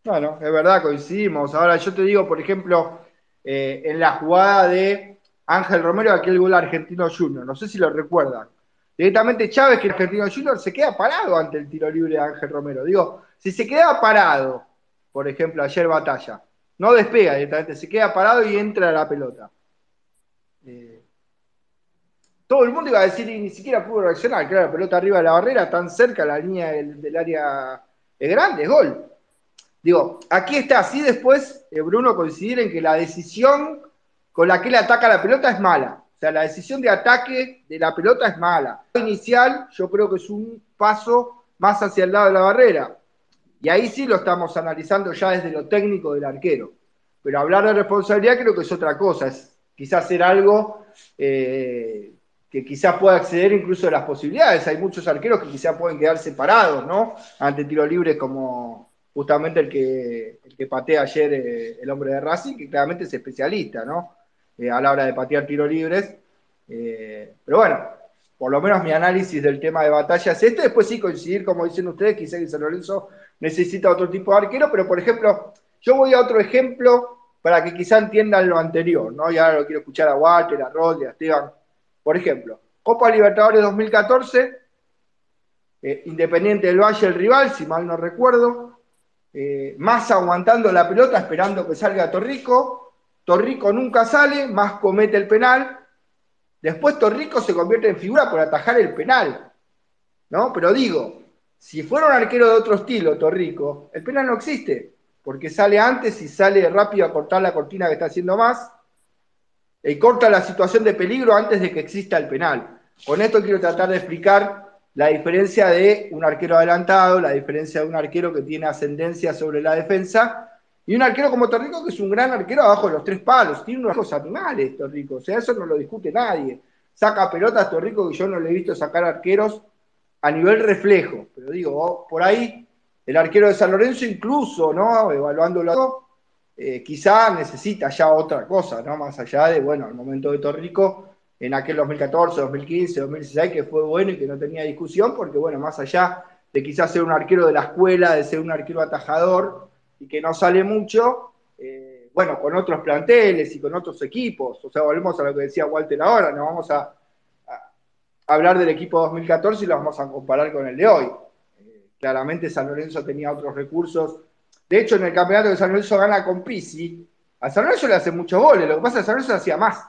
Bueno, es verdad, coincidimos. Ahora yo te digo, por ejemplo, eh, en la jugada de Ángel Romero, aquel gol argentino junior, no sé si lo recuerdan. Directamente Chávez, que el argentino junior, se queda parado ante el tiro libre de Ángel Romero. Digo, si se queda parado, por ejemplo, ayer batalla, no despega directamente, se queda parado y entra la pelota. Eh, todo el mundo iba a decir y ni siquiera pudo reaccionar. Claro, la pelota arriba de la barrera, tan cerca la línea del, área es grande, es gol. Digo, aquí está, así después eh, Bruno coincide en que la decisión con la que él ataca la pelota es mala. O sea, la decisión de ataque de la pelota es mala. Inicial, yo creo que es un paso más hacia el lado de la barrera. Y ahí sí lo estamos analizando ya desde lo técnico del arquero. Pero hablar de responsabilidad creo que es otra cosa, es quizás hacer algo eh, que quizás pueda acceder incluso a las posibilidades. Hay muchos arqueros que quizás pueden quedar separados, ¿no? Ante tiro libre como justamente el que, el que patea ayer eh, el hombre de Racing, que claramente es especialista, ¿no? Eh, a la hora de patear tiros libres. pero bueno, por lo menos mi análisis del tema de batalla es este. Después sí coincidir, como dicen ustedes, quizás que San Lorenzo necesita otro tipo de arquero, pero por ejemplo, yo voy a otro ejemplo para que quizá entiendan lo anterior, ¿no? Y ahora lo quiero escuchar a Walter, a Rodri, a Esteban. Por ejemplo, Copa Libertadores 2014, eh, Independiente del Valle el rival, si mal no recuerdo, eh, más aguantando la pelota esperando que salga Torrico, Torrico nunca sale, más comete el penal, después Torrico se convierte en figura por atajar el penal, ¿no? Pero digo, si fuera un arquero de otro estilo, Torrico, el penal no existe porque sale antes y sale rápido a cortar la cortina que está haciendo más, y corta la situación de peligro antes de que exista el penal. Con esto quiero tratar de explicar la diferencia de un arquero adelantado, la diferencia de un arquero que tiene ascendencia sobre la defensa, y un arquero como Torrico, que es un gran arquero abajo de los tres palos, tiene unos animales Torrico, o sea, eso no lo discute nadie. Saca pelotas Torrico que yo no le he visto sacar arqueros a nivel reflejo, pero digo, por ahí el arquero de San Lorenzo incluso, ¿no? Evaluándolo, eh, quizá necesita ya otra cosa, ¿no? Más allá de, bueno, el momento de Torrico en aquel 2014, 2015, 2016, que fue bueno y que no tenía discusión, porque, bueno, más allá de quizás ser un arquero de la escuela, de ser un arquero atajador y que no sale mucho, eh, bueno, con otros planteles y con otros equipos, o sea, volvemos a lo que decía Walter ahora, no vamos a hablar del equipo 2014 y lo vamos a comparar con el de hoy. Claramente San Lorenzo tenía otros recursos. De hecho, en el campeonato de San Lorenzo gana con Pisi. A San Lorenzo le hace muchos goles, lo que pasa es que San Lorenzo hacía más.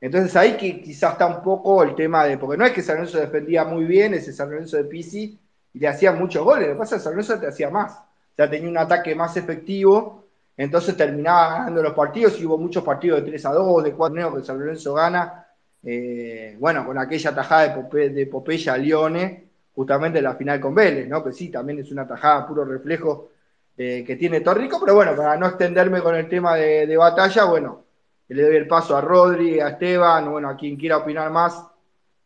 Entonces ahí que quizás está un poco el tema de, porque no es que San Lorenzo defendía muy bien ese San Lorenzo de Pisi y le hacía muchos goles, lo que pasa es que San Lorenzo te hacía más. Sea, tenía un ataque más efectivo entonces terminaba ganando los partidos y hubo muchos partidos de 3 a 2, de 4 que San Lorenzo gana. Eh, bueno, con aquella tajada de, de Popeye a Lione, justamente en la final con Vélez, ¿no? Que sí, también es una tajada puro reflejo eh, que tiene Torrico, pero bueno, para no extenderme con el tema de, batalla, bueno, le doy el paso a Rodri, a Esteban, bueno, a quien quiera opinar más,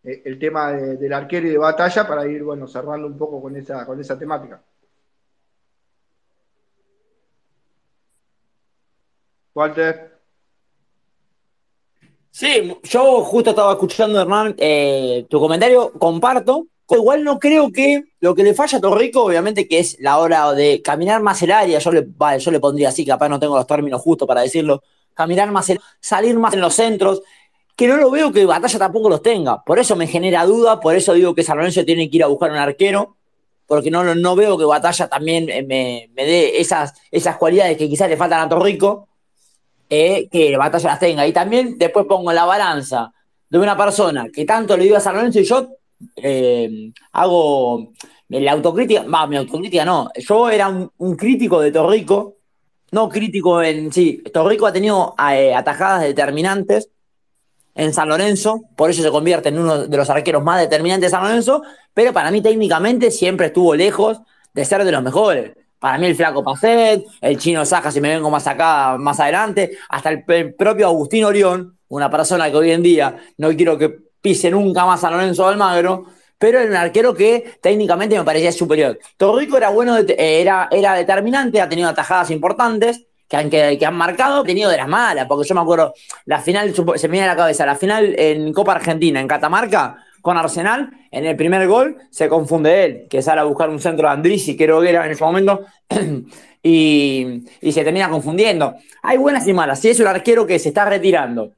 eh, el tema del arquero y de batalla para ir, bueno, cerrando un poco con esa, con esa temática. Walter. Sí, yo justo estaba escuchando, Hernán, eh, tu comentario, comparto. Igual no creo que lo que le falla a Torrico, obviamente, que es la hora de caminar más el área, yo le, vale, yo le pondría así, capaz no tengo los términos justos para decirlo, caminar más, el, salir más en los centros, que no lo veo que Batalla tampoco los tenga. Por eso me genera duda, por eso digo que San Lorenzo tiene que ir a buscar un arquero, porque no, no veo que Batalla también eh, me, me dé esas, esas cualidades que quizás le faltan a Torrico eh, que batalla las tenga. Y también después pongo la balanza de una persona que tanto le dio a San Lorenzo y yo eh, hago la autocrítica, va, mi autocrítica no, yo era un, crítico de Torrico, no crítico en sí, Torrico ha tenido eh, atajadas determinantes en San Lorenzo, por eso se convierte en uno de los arqueros más determinantes de San Lorenzo, pero para mí técnicamente siempre estuvo lejos de ser de los mejores. Para mí el flaco Pacet, el chino Saja, si me vengo más acá, más adelante, hasta el, propio Agustín Orión, una persona que hoy en día no quiero que pise nunca más a Lorenzo Almagro, pero era un arquero que técnicamente me parecía superior. Torrico era bueno, era, era determinante, ha tenido atajadas importantes, que han, que, han marcado, tenido de las malas, porque yo me acuerdo, la final, se me viene a la cabeza, la final en Copa Argentina, en Catamarca, con Arsenal. En el primer gol se confunde él, que sale a buscar un centro de Andrés y creo que era en ese momento, y, se termina confundiendo. Hay buenas y malas. Si es un arquero que se está retirando,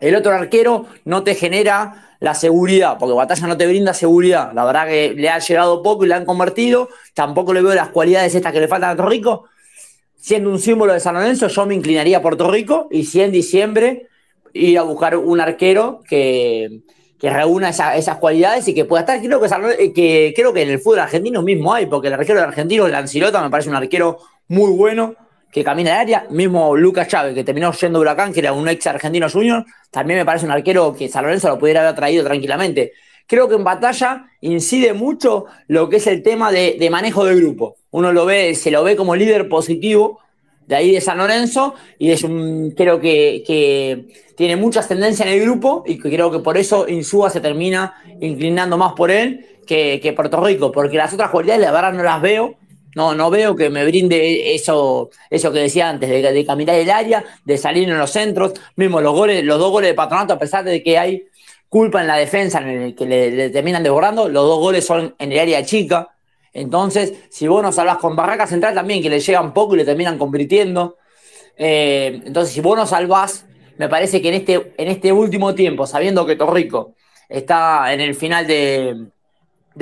el otro arquero no te genera la seguridad, porque Batalla no te brinda seguridad. La verdad que le ha llegado poco y le han convertido. Tampoco le veo las cualidades estas que le faltan a Torrico. Siendo un símbolo de San Lorenzo, yo me inclinaría por Torrico y si en diciembre ir a buscar un arquero que, que reúna esas cualidades y que pueda estar. Creo que, eh, que, creo que en el fútbol argentino mismo hay, porque el arquero argentino, Lancilota, me parece un arquero muy bueno, que camina el área. Mismo Lucas Chávez, que terminó yendo Huracán, que era un ex argentino junior, también me parece un arquero que San Lorenzo lo pudiera haber traído tranquilamente. Creo que en batalla incide mucho lo que es el tema de, de manejo de grupo. Uno lo ve, se lo ve como líder positivo de ahí de San Lorenzo y es un, creo que, que tiene mucha ascendencia en el grupo y creo que por eso Insúa se termina inclinando más por él que, que Puerto Rico, porque las otras cualidades la verdad no las veo. No, no veo que me brinde eso, eso que decía antes, de, caminar el área, de salir en los centros, mismo los goles, los dos goles de patronato, a pesar de que hay culpa en la defensa en el que le, le terminan desbordando, los dos goles son en el área chica, entonces, si vos nos salvás con Barraca Central también, que le llegan poco y le terminan convirtiendo. Eh, entonces, si vos nos salvás, me parece que en este, en este último tiempo, sabiendo que Torrico está en el final de,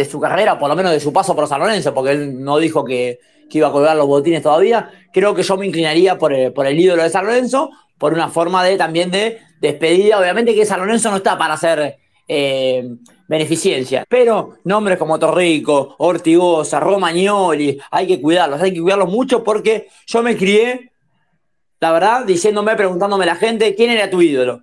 su carrera, por lo menos de su paso por San Lorenzo, porque él no dijo que, iba a colgar los botines todavía, creo que yo me inclinaría por el, por el ídolo de San Lorenzo, por una forma de también de despedida. Obviamente que San Lorenzo no está para hacer eh, beneficencia. Pero nombres como Torrico, Ortigosa, Romagnoli, hay que cuidarlos, hay que cuidarlos mucho porque yo me crié, la verdad, diciéndome, preguntándome la gente, ¿quién era tu ídolo?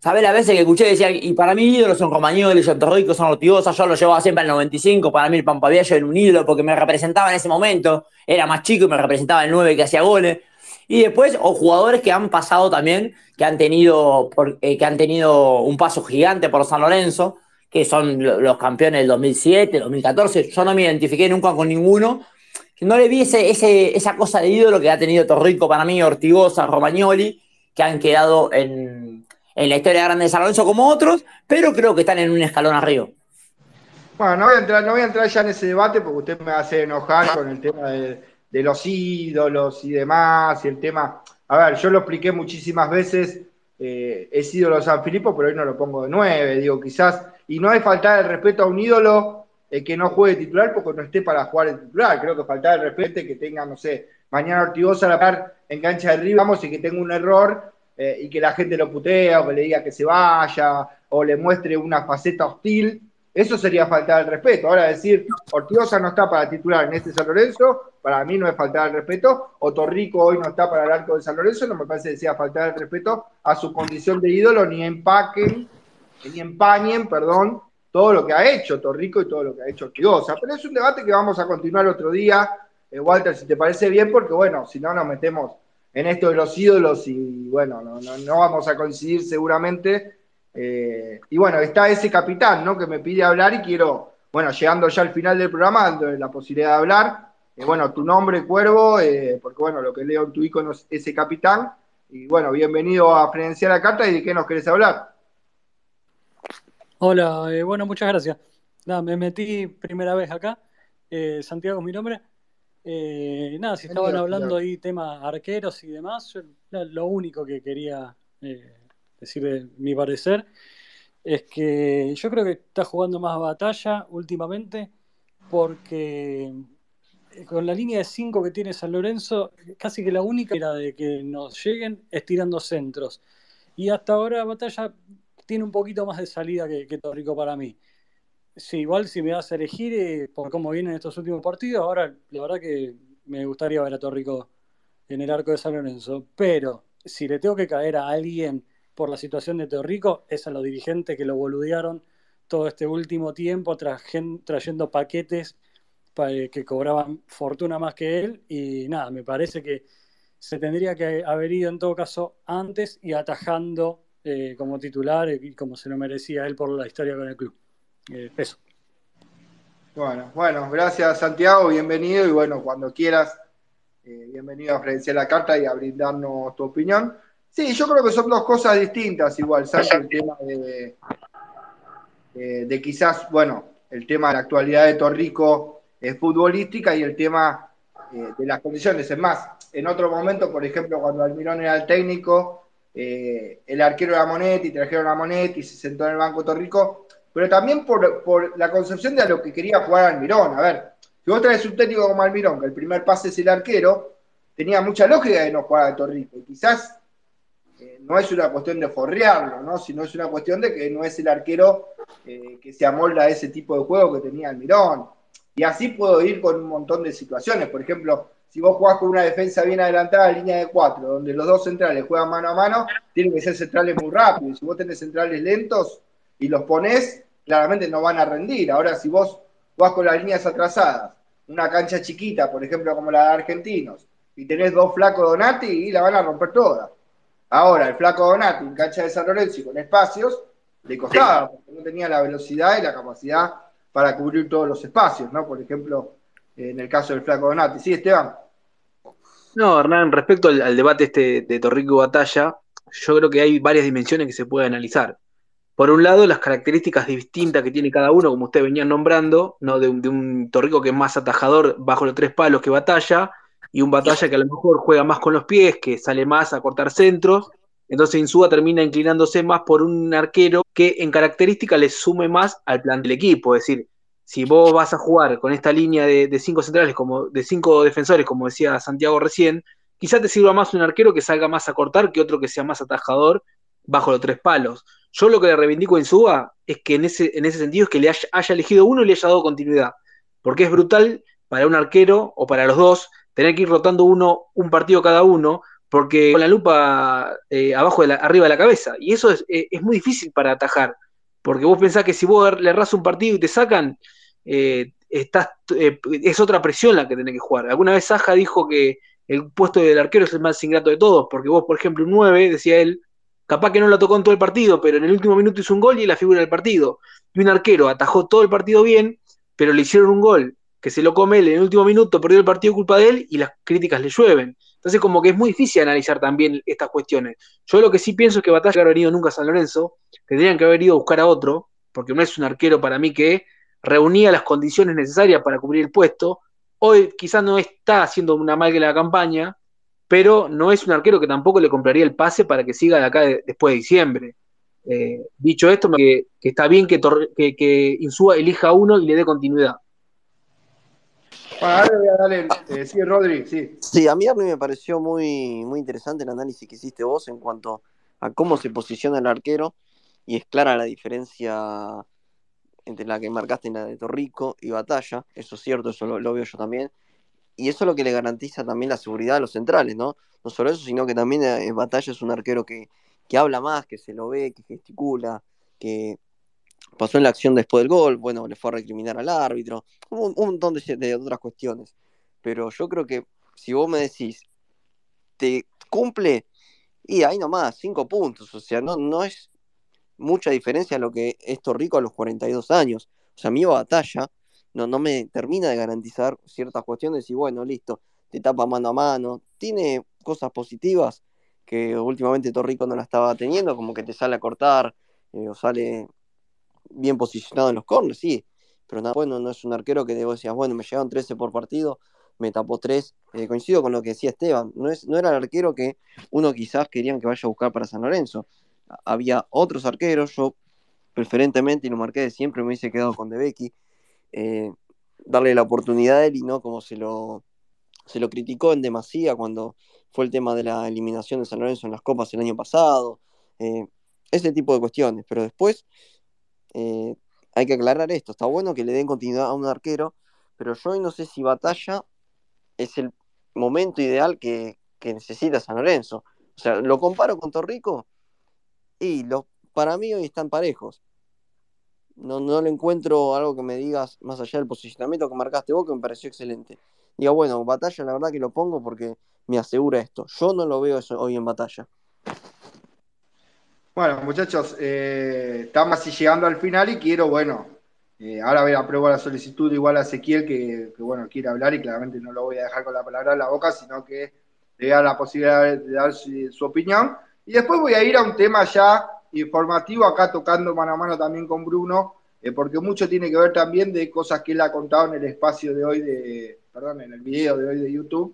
¿Sabes las veces que escuché decía, y para mí ídolos son Romagnoli, son Torrico, son Ortigosa, yo lo llevaba siempre al 95, para mí el Pampaviallo era un ídolo porque me representaba en ese momento, era más chico y me representaba el 9 que hacía goles. Y después, o jugadores que han pasado también, que han tenido, eh, que han tenido un paso gigante por San Lorenzo, que son los campeones del 2007, 2014. Yo no me identifiqué nunca con ninguno. No le vi ese, esa cosa de ídolo que ha tenido Torrico para mí, Ortigosa, Romagnoli, que han quedado en, la historia grande de San Lorenzo como otros, pero creo que están en un escalón arriba. Bueno, no voy a entrar ya en ese debate porque usted me hace enojar con el tema de, de los ídolos y demás, y el tema, a ver, yo lo expliqué muchísimas veces, eh, es ídolo San Filipo, pero hoy no lo pongo de nueve, digo, quizás, y no es faltar el respeto a un ídolo eh, que no juegue titular porque no esté para jugar el titular, creo que faltar el respeto que tenga, no sé, mañana Ortigosa a la par en cancha de arriba, vamos, y que tenga un error eh, y que la gente lo putea o que le diga que se vaya o le muestre una faceta hostil, Eso sería faltar el respeto. Ahora decir, Ortigosa no está para titular en este San Lorenzo, para mí no es faltar el respeto. O Torrico hoy no está para el arco de San Lorenzo, no me parece que sea faltar el respeto a su condición de ídolo, ni empaquen, ni empañen, perdón, todo lo que ha hecho Torrico y todo lo que ha hecho Ortigosa. Pero es un debate que vamos a continuar otro día, eh, Walter, si te parece bien, porque bueno, si no nos metemos en esto de los ídolos y bueno, no, no, vamos a coincidir seguramente. Eh, y bueno, está ese capitán, ¿no? Que me pide hablar y quiero, bueno, llegando ya al final del programa, la posibilidad de hablar. Eh, bueno, tu nombre, Cuervo, porque bueno, lo que leo en tu icono es ese capitán. Y bueno, bienvenido a Frenenciar la Carta y de qué nos querés hablar. Hola, eh, bueno, muchas gracias. Nada, me metí primera vez acá. Eh, Santiago es mi nombre. Eh, nada, si estaban hablando ahí temas arqueros y demás, lo único que quería decir de mi parecer es que yo creo que está jugando más batalla últimamente porque con la línea de 5 que tiene San Lorenzo, casi que la única era de que nos lleguen estirando centros. Y hasta ahora Batalla tiene un poquito más de salida que, que Torrico para mí. Sí, igual si me vas a elegir eh, por cómo vienen estos últimos partidos, ahora la verdad que me gustaría ver a Torrico en el arco de San Lorenzo. Pero si le tengo que caer a alguien por la situación de Torrico, es a los dirigentes que lo boludearon todo este último tiempo trayendo paquetes eh, que cobraban fortuna más que él. Y nada, me parece que se tendría que haber ido en todo caso antes y atajando eh, como titular y como se lo merecía él por la historia con el club. Eh, eso. Bueno, bueno, gracias Santiago, bienvenido y bueno, cuando quieras, eh, bienvenido a Fredenciar la Carta y a brindarnos tu opinión. Sí, yo creo que son dos cosas distintas igual, Santi, el tema de, de quizás, bueno, el tema de la actualidad de Torrico es futbolística y el tema de las condiciones. Es más, en otro momento, por ejemplo, cuando Almirón era el técnico, eh, el arquero era Monetti, trajeron a Monetti, se sentó en el banco Torrico, pero también por, la concepción de lo que quería jugar Almirón. A ver, si vos traes un técnico como Almirón, que el primer pase es el arquero, tenía mucha lógica de no jugar a Torrico. Y quizás eh, no es una cuestión de forrearlo, ¿no? sino es una cuestión de que no es el arquero eh, que se amolda a ese tipo de juego que tenía Almirón. Y así puedo ir con un montón de situaciones. Por ejemplo, si vos jugás con una defensa bien adelantada, línea de cuatro, donde los dos centrales juegan mano a mano, tienen que ser centrales muy rápidos. Si vos tenés centrales lentos y los ponés, claramente no van a rendir. Ahora, si vos jugás con las líneas atrasadas, una cancha chiquita, por ejemplo, como la de Argentinos, y tenés dos flacos Donati, y la van a romper todas. Ahora, el flaco Donati en cancha de San Lorenzo y con espacios, le costaba, porque no tenía la velocidad y la capacidad para cubrir todos los espacios, ¿no? Por ejemplo, en el caso del flaco Donati. ¿Sí, Esteban? No, Hernán, respecto al, debate este de Torrico Batalla, yo creo que hay varias dimensiones que se pueden analizar. Por un lado, las características distintas que tiene cada uno, como usted venía nombrando, ¿no? de, un, Torrico que es más atajador bajo los tres palos que batalla, y un batalla que a lo mejor juega más con los pies, que sale más a cortar centros. Entonces Insúa termina inclinándose más por un arquero que en características le sume más al plan del equipo. Es decir, si vos vas a jugar con esta línea de, cinco centrales, como de cinco defensores, como decía Santiago recién, quizás te sirva más un arquero que salga más a cortar que otro que sea más atajador bajo los tres palos. Yo lo que le reivindico en Suba es que en ese, en ese sentido es que le haya, elegido uno y le haya dado continuidad. Porque es brutal para un arquero o para los dos tener que ir rotando uno un partido cada uno, porque con la lupa eh, abajo de la, arriba de la cabeza. Y eso es, eh, es, muy difícil para atajar. Porque vos pensás que si vos le erras un partido y te sacan, eh, eh, es otra presión la que tenés que jugar. Alguna vez Saja dijo que el puesto del arquero es el más ingrato de todos, porque vos, por ejemplo, un 9, decía él, capaz que no lo tocó en todo el partido, pero en el último minuto hizo un gol y la figura del partido. Y un arquero atajó todo el partido bien, pero le hicieron un gol que se lo come él en el último minuto, perdió el partido culpa de él y las críticas le llueven. Entonces, como que es muy difícil analizar también estas cuestiones. Yo lo que sí pienso es que Batalla no ha venido nunca a San Lorenzo, tendrían que haber ido a buscar a otro, porque no es un arquero para mí que reunía las condiciones necesarias para cubrir el puesto. Hoy quizás no está haciendo una mal que la campaña, pero no es un arquero que tampoco le compraría el pase para que siga de acá después de diciembre. Eh, dicho esto, que, está bien que, que, Insúa elija uno y le dé continuidad. Eh, sí, Rodri, sí. Sí, a mí me pareció muy, muy interesante el análisis que hiciste vos en cuanto a cómo se posiciona el arquero y es clara la diferencia entre la que marcaste en la de Torrico y Batalla, eso es cierto, eso lo, veo yo también, y eso es lo que le garantiza también la seguridad a los centrales, ¿no? No solo eso, sino que también en Batalla es un arquero que, habla más, que se lo ve, que gesticula, que pasó en la acción después del gol, bueno, le fue a recriminar al árbitro, un, montón de, otras cuestiones. Pero yo creo que si vos me decís, te cumple, y ahí nomás, cinco puntos, o sea, no, no es mucha diferencia lo que es Torrico a los 42 años. O sea, mi batalla no, no me termina de garantizar ciertas cuestiones y bueno, listo, te tapa mano a mano. Tiene cosas positivas que últimamente Torrico no la estaba teniendo, como que te sale a cortar eh, o sale bien posicionado en los corners, sí. Pero nada, bueno, no es un arquero que vos decías, bueno, me llegaron 13 por partido, me tapó 3. Eh, coincido con lo que decía Esteban, no, es, no era el arquero que uno quizás querían que vaya a buscar para San Lorenzo había otros arqueros, yo preferentemente, y lo marqué de siempre, me hubiese quedado con De Becky, eh, darle la oportunidad a él y no como se lo, se lo criticó en demasía cuando fue el tema de la eliminación de San Lorenzo en las copas el año pasado, eh, ese tipo de cuestiones, pero después eh, hay que aclarar esto, está bueno que le den continuidad a un arquero, pero yo hoy no sé si batalla es el momento ideal que, necesita San Lorenzo. O sea, lo comparo con Torrico y los, para mí hoy están parejos. No, no le encuentro algo que me digas más allá del posicionamiento que marcaste vos, que me pareció excelente. Digo, bueno, batalla, la verdad que lo pongo porque me asegura esto. Yo no lo veo hoy en batalla. Bueno, muchachos, eh, estamos así llegando al final y quiero, bueno, eh, ahora voy a aprobar la solicitud igual a Ezequiel, que, bueno, quiere hablar y claramente no lo voy a dejar con la palabra en la boca, sino que le da la posibilidad de dar su opinión. Y después voy a ir a un tema ya informativo, acá tocando mano a mano también con Bruno, eh, porque mucho tiene que ver también de cosas que él ha contado en el espacio de hoy, de, perdón, en el video de hoy de YouTube,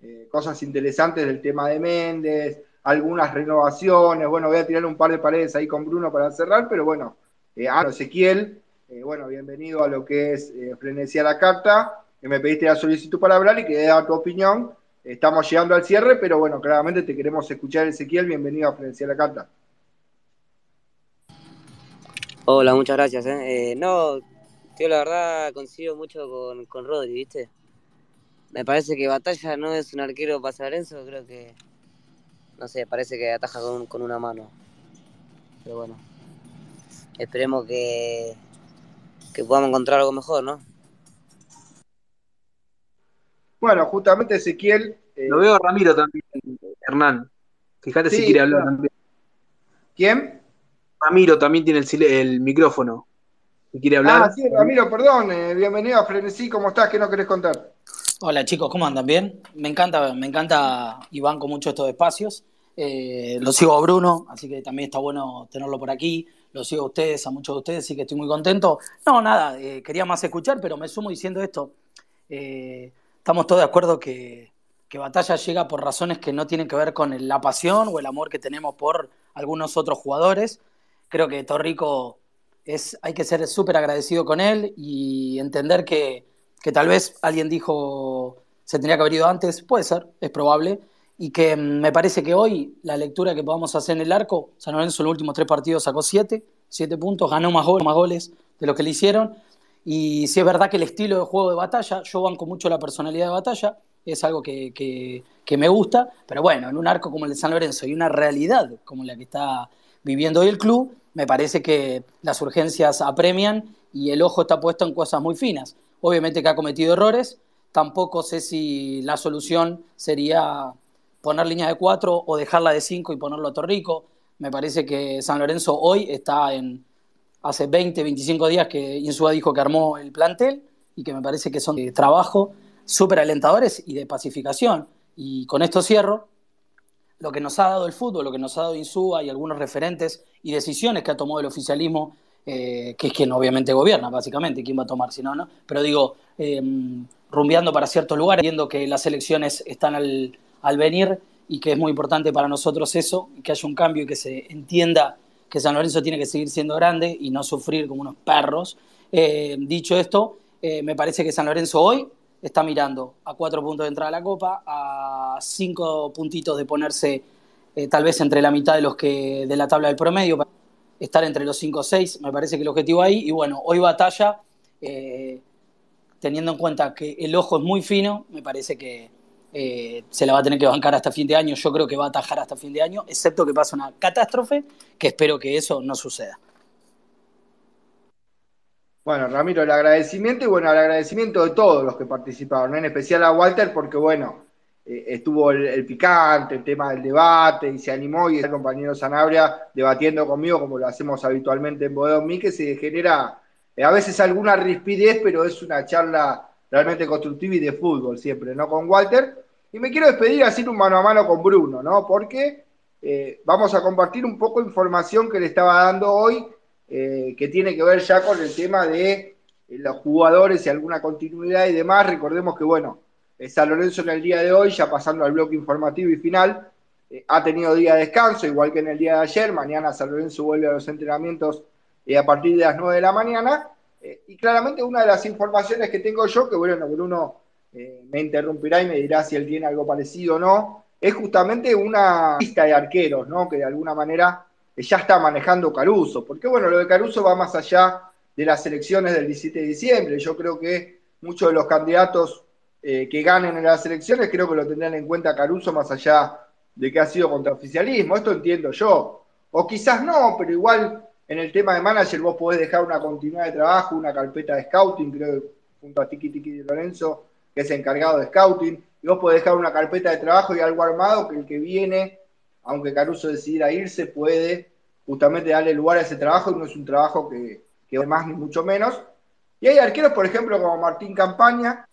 eh, cosas interesantes del tema de Méndez, algunas renovaciones, bueno, voy a tirar un par de paredes ahí con Bruno para cerrar, pero bueno, eh, Ezequiel, eh, bueno, bienvenido a lo que es Frenesía la Carta, que me pediste la solicitud para hablar y que dar tu opinión Estamos llegando al cierre, pero bueno, claramente te queremos escuchar, Ezequiel. Bienvenido a Frenesía la Carta. Hola, muchas gracias. ¿eh? Eh, no, tío, la verdad coincido mucho con, con Rodri, ¿viste? Me parece que Batalla no es un arquero para San Lorenzo, creo que, no sé, parece que ataja con, con una mano. Pero bueno, esperemos que, que podamos encontrar algo mejor, ¿no? Bueno, justamente Ezequiel. Eh, Lo veo a Ramiro también, Hernán. Fíjate si quiere hablar también. ¿Quién? Ramiro también tiene el, micrófono. Si quiere hablar. Ah, sí, Ramiro, perdón. Eh, bienvenido a Frenesí. ¿Cómo estás? ¿Qué no querés contar? Hola chicos, ¿cómo andan? ¿Bien? Me encanta, me encanta y banco mucho estos espacios. Eh, lo sigo a Bruno, así que también está bueno tenerlo por aquí. Lo sigo a ustedes, a muchos de ustedes, así que estoy muy contento. No, nada, quería más escuchar, pero me sumo diciendo esto. Eh, estamos todos de acuerdo que, Batalla llega por razones que no tienen que ver con la pasión o el amor que tenemos por algunos otros jugadores. Creo que Torrico es, hay que ser súper agradecido con él y entender que, tal vez alguien dijo se tenía que haber ido antes, puede ser, es probable, y que mm, me parece que hoy la lectura que podamos hacer en el arco, San Lorenzo en los últimos tres partidos sacó siete, siete puntos, ganó más goles, más goles de lo que le hicieron, y si es verdad que el estilo de juego de batalla, yo banco mucho la personalidad de batalla, es algo que, que, me gusta, pero bueno, en un arco como el de San Lorenzo y una realidad como la que está viviendo hoy el club, me parece que las urgencias apremian y el ojo está puesto en cosas muy finas. Obviamente que ha cometido errores, tampoco sé si la solución sería poner línea de cuatro o dejarla de cinco y ponerlo a Torrico. Me parece que San Lorenzo hoy está en, hace 20, 25 días que Insúa dijo que armó el plantel y que me parece que son de trabajo súper alentadores y de pacificación. Y con esto cierro. Lo que nos ha dado el fútbol, lo que nos ha dado Insúa y algunos referentes y decisiones que ha tomado el oficialismo, eh, que es quien obviamente gobierna, básicamente, quién va a tomar si no, ¿no? Pero digo, em, rumbeando para ciertos lugares, viendo que las elecciones están al, al venir y que es muy importante para nosotros eso, que haya un cambio y que se entienda que San Lorenzo tiene que seguir siendo grande y no sufrir como unos perros. Eh, dicho esto, eh, me parece que San Lorenzo hoy está mirando a cuatro puntos de entrada a la Copa, a cinco puntitos de ponerse eh, tal vez entre la mitad de los que de la tabla del promedio. estar entre los 5 o 6, me parece que el objetivo ahí. Y bueno, hoy batalla, teniendo en cuenta que el ojo es muy fino, me parece que eh, se la va a tener que bancar hasta fin de año. Yo creo que va a atajar hasta fin de año, excepto que pase una catástrofe, que espero que eso no suceda. Bueno, Ramiro, el agradecimiento y bueno, el agradecimiento de todos los que participaron, en especial a Walter, porque bueno, eh, estuvo el, picante, el tema del debate, y se animó y el compañero Sanabria debatiendo conmigo, como lo hacemos habitualmente en Bodón Mí, que se genera eh, a veces alguna rispidez, pero es una charla realmente constructiva y de fútbol siempre, ¿no? Con Walter. Y me quiero despedir así un mano a mano con Bruno, ¿no? Porque eh, vamos a compartir un poco de información que le estaba dando hoy eh, que tiene que ver ya con el tema de eh, los jugadores y alguna continuidad y demás. Recordemos que, bueno, San Lorenzo en el día de hoy, ya pasando al bloque informativo y final, ha tenido día de descanso, igual que en el día de ayer. Mañana San Lorenzo vuelve a los entrenamientos a partir de las 9 de la mañana. y claramente una de las informaciones que tengo yo, que bueno, Bruno me interrumpirá y me dirá si él tiene algo parecido o no, es justamente una lista de arqueros, ¿no? Que de alguna manera ya está manejando Caruso, porque bueno, lo de Caruso va más allá de las elecciones del 17 de diciembre. Yo creo que muchos de los candidatos eh, que ganen en las elecciones creo que lo tendrán en cuenta Caruso más allá de que ha sido contra oficialismo. Esto entiendo yo. O quizás no, pero igual en el tema de manager vos podés dejar una continuidad de trabajo, una carpeta de scouting, creo que junto a Tiki Tiki de Lorenzo, que es encargado de scouting, y vos podés dejar una carpeta de trabajo y algo armado que el que viene aunque Caruso decidiera irse, puede justamente darle lugar a ese trabajo y no es un trabajo que, que más ni mucho menos. Y hay arqueros, por ejemplo, como Martín Campaña,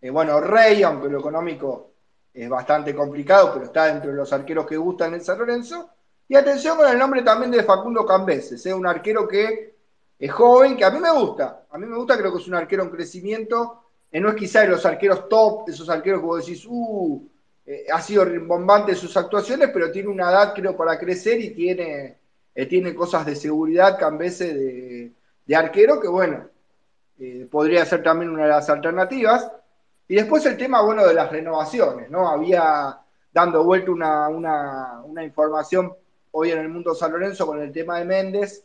eh, bueno, Rey, aunque lo económico es bastante complicado, pero está dentro de los arqueros que gustan en San Lorenzo. Y atención con el nombre también de Facundo Cambeses, es un arquero que es joven, que a mí me gusta. A mí me gusta, creo que es un arquero en crecimiento. Eh, no es quizá de los arqueros top, esos arqueros que vos decís, uh, eh, ha sido rimbombante sus actuaciones, pero tiene una edad, creo, para crecer y tiene, eh, tiene cosas de seguridad, Cambese de, de arquero, que bueno, podría ser también una de las alternativas. Y después el tema, bueno, de las renovaciones, ¿no? Había dando vuelta una, una, una información hoy en el mundo San Lorenzo con el tema de Méndez,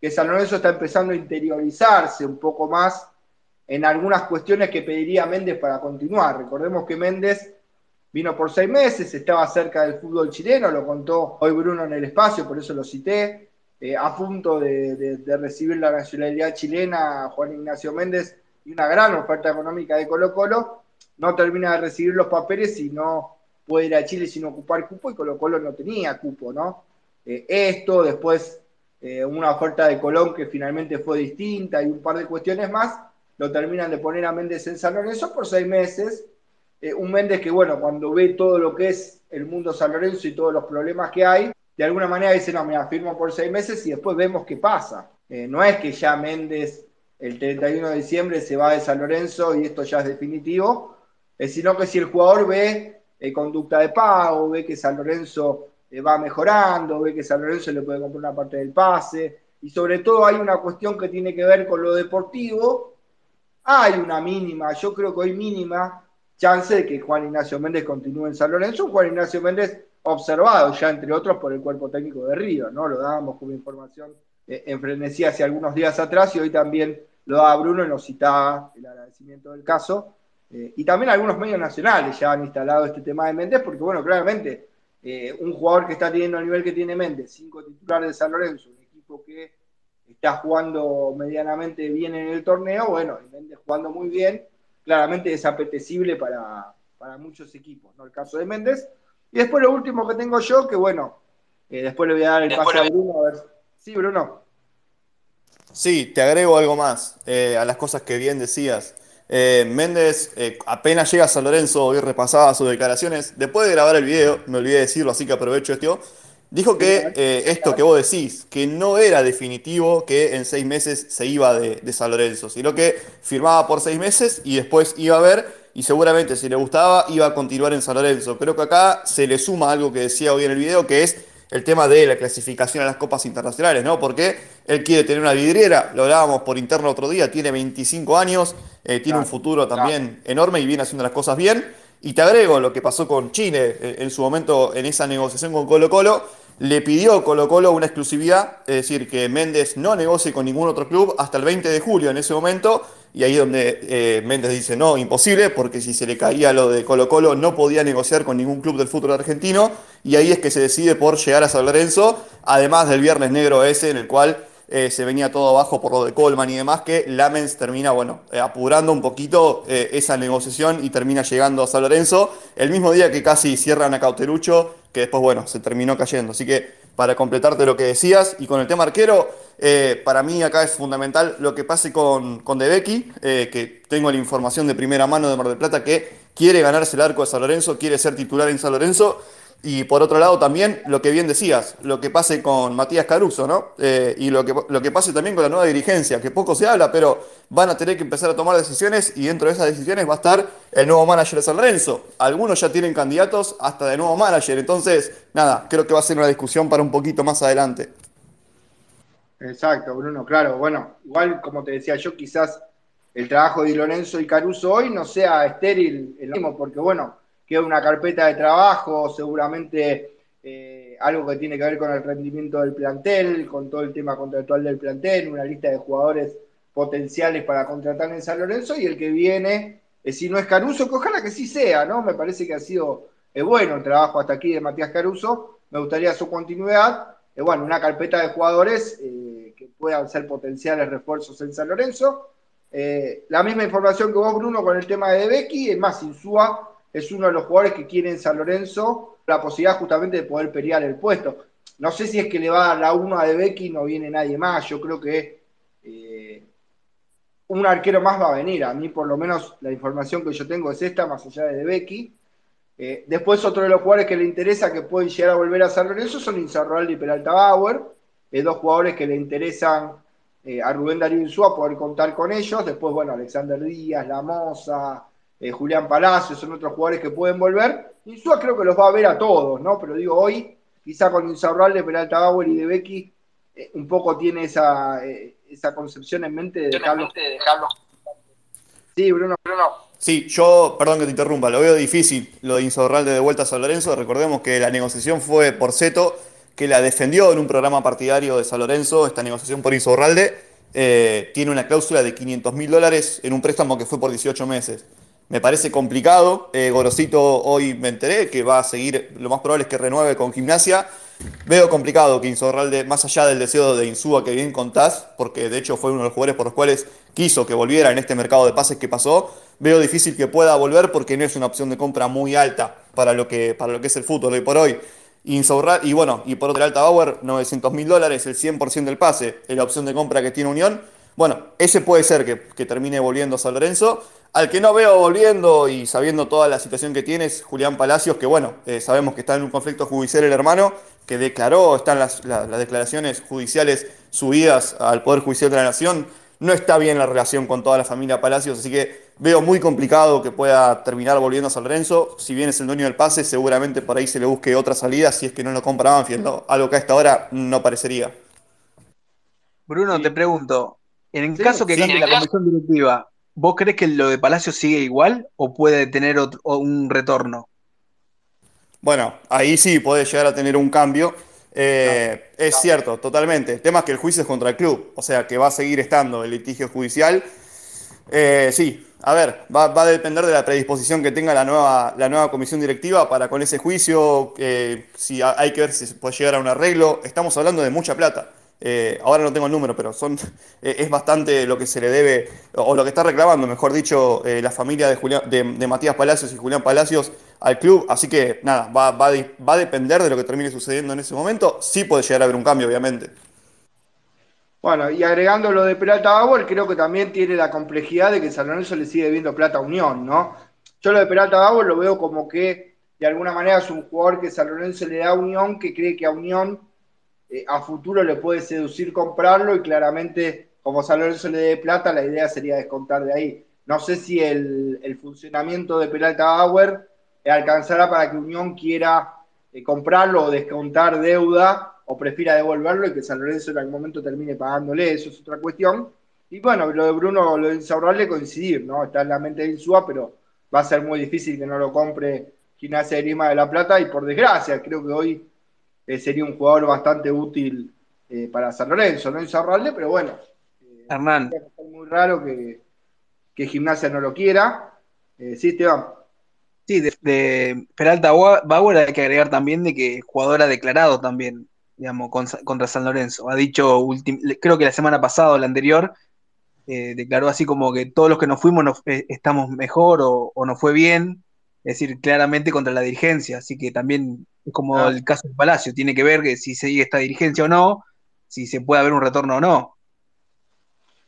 que San Lorenzo está empezando a interiorizarse un poco más en algunas cuestiones que pediría Méndez para continuar. Recordemos que Méndez Vino por seis meses, estaba cerca del fútbol chileno, lo contó hoy Bruno en el espacio, por eso lo cité. Eh, a punto de, recibir la nacionalidad chilena, Juan Ignacio Méndez, y una gran oferta económica de Colo Colo, no termina de recibir los papeles y no puede ir a Chile sin ocupar cupo, y Colo Colo no tenía cupo, ¿no? Eh, esto, después eh, una oferta de Colón que finalmente fue distinta y un par de cuestiones más, lo terminan de poner a Méndez en San Lorenzo por seis meses, eh, un Méndez que, bueno, cuando ve todo lo que es el mundo San Lorenzo y todos los problemas que hay, de alguna manera dice, no, me firmo por seis meses y después vemos qué pasa. Eh, no es que ya Méndez el 31 de diciembre se va de San Lorenzo y esto ya es definitivo, eh, sino que si el jugador ve conducta de pago, ve que San Lorenzo va mejorando, ve que San Lorenzo le puede comprar una parte del pase, y sobre todo hay una cuestión que tiene que ver con lo deportivo, hay una mínima, yo creo que hoy mínima, chance de que Juan Ignacio Méndez continúe en San Lorenzo. Juan Ignacio Méndez observado ya, entre otros, por el cuerpo técnico de Río, ¿no? Lo dábamos como información eh, en frenesí hace algunos días atrás y hoy también lo daba Bruno y nos citaba el agradecimiento del caso. Eh, y también algunos medios nacionales ya han instalado este tema de Méndez, porque, bueno, claramente, eh, un jugador que está teniendo el nivel que tiene Méndez, cinco titulares de San Lorenzo, un equipo que está jugando medianamente bien en el torneo, bueno, y Méndez jugando muy bien, claramente es apetecible para, muchos equipos, ¿no? El caso de Méndez. Y después lo último que tengo yo, que bueno, eh, después le voy a dar el paso a Bruno, a ver. Sí, Bruno. Sí, te agrego algo más eh, a las cosas que bien decías. Eh, Méndez apenas llega a San Lorenzo, hoy repasaba sus declaraciones. Después de grabar el video, me olvidé decirlo, así que aprovecho esto. Dijo que eh, esto que vos decís, que no era definitivo que en seis meses se iba de, San Lorenzo, sino que firmaba por seis meses y después iba a ver y seguramente si le gustaba iba a continuar en San Lorenzo. Creo que acá se le suma algo que decía hoy en el video, que es el tema de la clasificación a las copas internacionales, ¿no? Porque él quiere tener una vidriera, lo hablábamos por interno otro día, tiene 25 años, eh, tiene un futuro también enorme y viene haciendo las cosas bien. Y te agrego lo que pasó con Chile eh, en su momento en esa negociación con Colo Colo, le pidió Colo Colo una exclusividad, es decir, que Méndez no negocie con ningún otro club hasta el 20 de julio en ese momento, y ahí donde eh, Méndez dice no, imposible, porque si se le caía lo de Colo Colo no podía negociar con ningún club del fútbol argentino, y ahí es que se decide por llegar a San Lorenzo, además del Viernes Negro ese en el cual eh, se venía todo abajo por lo de Coleman y demás, que Lamens termina, bueno, eh, apurando un poquito eh, esa negociación y termina llegando a San Lorenzo el mismo día que casi cierran a Cauterucho, que después, bueno, se terminó cayendo. Así que para completarte lo que decías, y con el tema arquero, para mí acá es fundamental lo que pase con, con De Becky, que tengo la información de primera mano de Mar del Plata que quiere ganarse el arco de San Lorenzo, quiere ser titular en San Lorenzo. Y por otro lado también lo que bien decías, lo que pase con Matías Caruso, ¿no? Eh, y lo que, lo que pase también con la nueva dirigencia, que poco se habla, pero van a tener que empezar a tomar decisiones y dentro de esas decisiones va a estar el nuevo manager de San Lorenzo. Algunos ya tienen candidatos hasta de nuevo manager, entonces, nada, creo que va a ser una discusión para un poquito más adelante. Exacto, Bruno, claro. Bueno, igual como te decía yo, quizás el trabajo de Lorenzo y Caruso hoy no sea estéril el mismo, porque bueno, queda una carpeta de trabajo, seguramente eh, algo que tiene que ver con el rendimiento del plantel, con todo el tema contractual del plantel, una lista de jugadores potenciales para contratar en San Lorenzo y el que viene, eh, si no es Caruso, que ojalá que sí sea, ¿no? Me parece que ha sido eh, bueno el trabajo hasta aquí de Matías Caruso, me gustaría su continuidad, bueno, una carpeta de jugadores que puedan ser potenciales refuerzos en San Lorenzo. la misma información que vos, Bruno, con el tema de Becky, es más, Insúa es uno de los jugadores que quiere en San Lorenzo la posibilidad justamente de poder pelear el puesto. No sé si es que le va a dar la 1 a De Becky, no viene nadie más. Yo creo que eh, un arquero más va a venir. A mí, por lo menos, la información que yo tengo es esta, más allá de De Becky. Eh, después, otro de los jugadores que le interesa que pueden llegar a volver a San Lorenzo son Inzarroaldi y Peralta Bauer. Eh, dos jugadores que le interesan a Rubén Darío Insúa poder contar con ellos. Después, bueno, Alexander Díaz, La Moza, eh, Julián Palacios, son otros jugadores que pueden volver. Insúa creo que los va a ver a todos, ¿no? Pero digo, hoy, quizá con Insaurralde, Peralta Bauer y de Becky, eh, un poco tiene esa, eh, esa concepción en mente de dejarlo. Sí, Bruno. Bruno. Sí, yo, perdón que te interrumpa, lo veo difícil lo de Insaurralde de vuelta a San Lorenzo. Recordemos que la negociación fue por Seto, que la defendió en un programa partidario de San Lorenzo, esta negociación por Insaurralde. tiene una cláusula de 500 mil dólares en un préstamo que fue por 18 meses. Me parece complicado. Eh, Gorosito hoy me enteré que va a seguir, lo más probable es que renueve con gimnasia. Veo complicado que Insorralde, más allá del deseo de Insúa que bien contás, porque de hecho fue uno de los jugadores por los cuales quiso que volviera en este mercado de pases que pasó, veo difícil que pueda volver porque no es una opción de compra muy alta para lo que, para lo que es el fútbol hoy por hoy. y bueno, y por otro Alta Bauer, 900 mil dólares, el 100% del pase, es la opción de compra que tiene Unión. Bueno, ese puede ser que, que termine volviendo a San Lorenzo. Al que no veo volviendo y sabiendo toda la situación que tiene es Julián Palacios, que bueno, eh, sabemos que está en un conflicto judicial el hermano, que declaró, están las, declaraciones judiciales subidas al Poder Judicial de la Nación. No está bien la relación con toda la familia Palacios, así que veo muy complicado que pueda terminar volviendo a San Lorenzo. Si bien es el dueño del pase, seguramente por ahí se le busque otra salida si es que no lo compra Banfield. Algo que a esta hora no parecería. Bruno, te pregunto, en el caso que cambie la comisión directiva, ¿Vos crees que lo de Palacio sigue igual o puede tener un retorno? Bueno, ahí sí puede llegar a tener un cambio. Eh, es cierto, totalmente. El tema es que el juicio es contra el club, o sea que va a seguir estando el litigio judicial. Eh, sí, a ver, va, a depender de la predisposición que tenga la nueva, la nueva comisión directiva para con ese juicio, eh, si hay que ver si se puede llegar a un arreglo. Estamos hablando de mucha plata. Eh, ahora no tengo el número, pero son, eh, es bastante lo que se le debe, o lo que está reclamando, mejor dicho, eh, la familia de, Matías Palacios y Julián Palacios al club. Así que nada, va, va, a depender de lo que termine sucediendo en ese momento. Sí puede llegar a haber un cambio, obviamente. Bueno, y agregando lo de Peralta Bauer, creo que también tiene la complejidad de que San Lorenzo le sigue viendo plata a Unión, ¿no? Yo lo de Peralta Bauer lo veo como que de alguna manera es un jugador que San Lorenzo le da a Unión, que cree que a Unión eh, a futuro le puede seducir comprarlo y claramente como San Lorenzo le dé plata, la idea sería descontar de ahí. No sé si el, funcionamiento de Peralta Bauer alcanzará para que Unión quiera eh, comprarlo o descontar deuda o prefiera devolverlo y que San Lorenzo en algún momento termine pagándole, eso es otra cuestión. Y bueno, lo de Bruno, lo de Insaurralde coincidir, ¿no? Está en la mente de Insúa, pero va a ser muy difícil que no lo compre Gimnasia de Lima de la Plata y por desgracia, creo que hoy eh, sería un jugador bastante útil eh, para San Lorenzo, no Insaurralde, pero bueno. Hernán. Es muy raro que, que Gimnasia no lo quiera. sí, Esteban. Sí, de, Peralta Bauer hay que agregar también de que jugador ha declarado también, digamos, contra San Lorenzo. Ha dicho, creo que la semana pasada o la anterior, eh, declaró así como que todos los que nos fuimos eh, estamos mejor o, nos fue bien, es decir, claramente contra la dirigencia, así que también es como ah. el caso del Palacio, tiene que ver que si sigue esta dirigencia o no, si se puede haber un retorno o no.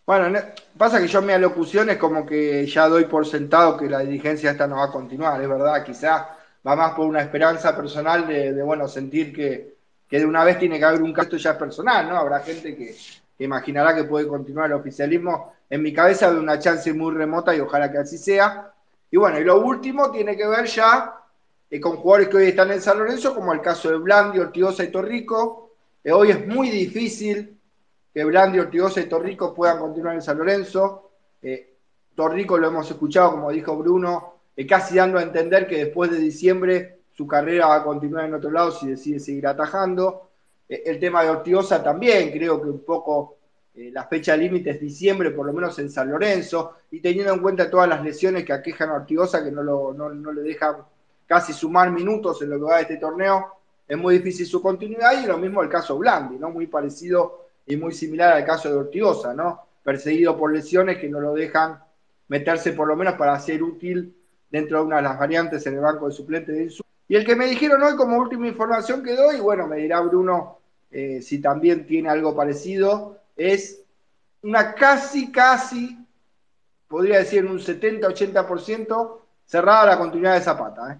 Bueno, pasa que yo en mi alocución es como que ya doy por sentado que la dirigencia esta no va a continuar, es verdad, quizás va más por una esperanza personal de, bueno, sentir que, que, de una vez tiene que haber un caso ya personal, ¿no? Habrá gente que, imaginará que puede continuar el oficialismo. En mi cabeza de una chance muy remota y ojalá que así sea. Y bueno, y lo último tiene que ver ya eh, con jugadores que hoy están en San Lorenzo, como el caso de Blandi, Ortigosa y Torrico. Eh, hoy es muy difícil que Blandi, Ortigosa y Torrico puedan continuar en San Lorenzo. Eh, Torrico lo hemos escuchado, como dijo Bruno, casi dando a entender que después de diciembre su carrera va a continuar en otro lado si decide seguir atajando. El tema de Ortigosa también, creo que un poco la fecha límite es diciembre, por lo menos en San Lorenzo, y teniendo en cuenta todas las lesiones que aquejan a Ortigosa, que no, no le dejan casi sumar minutos en lo que va de este torneo, es muy difícil su continuidad, y lo mismo el caso Blandi, ¿no? Muy parecido y muy similar al caso de Ortigosa, ¿no? Perseguido por lesiones que no lo dejan meterse por lo menos para ser útil dentro de una de las variantes en el banco de suplentes de Insu. Y el que me dijeron hoy como última información que doy, bueno, me dirá Bruno eh, si también tiene algo parecido, es una casi, casi, podría decir un 70-80% cerrada la continuidad de Zapata. ¿eh?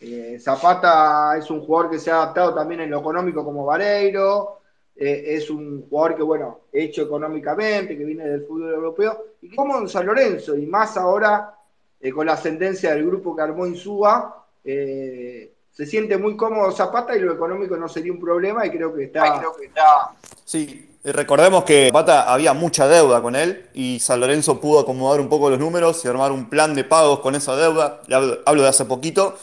Eh, Zapata es un jugador que se ha adaptado también en lo económico como Vareiro, eh, es un jugador que, bueno, hecho económicamente, que viene del fútbol europeo, y como en San Lorenzo, y más ahora eh, con la ascendencia del grupo que armó Insúa, eh, se siente muy cómodo Zapata y lo económico no sería un problema y creo que está... Creo que está... Sí, recordemos que Zapata había mucha deuda con él y San Lorenzo pudo acomodar un poco los números y armar un plan de pagos con esa deuda, hablo de hace poquito,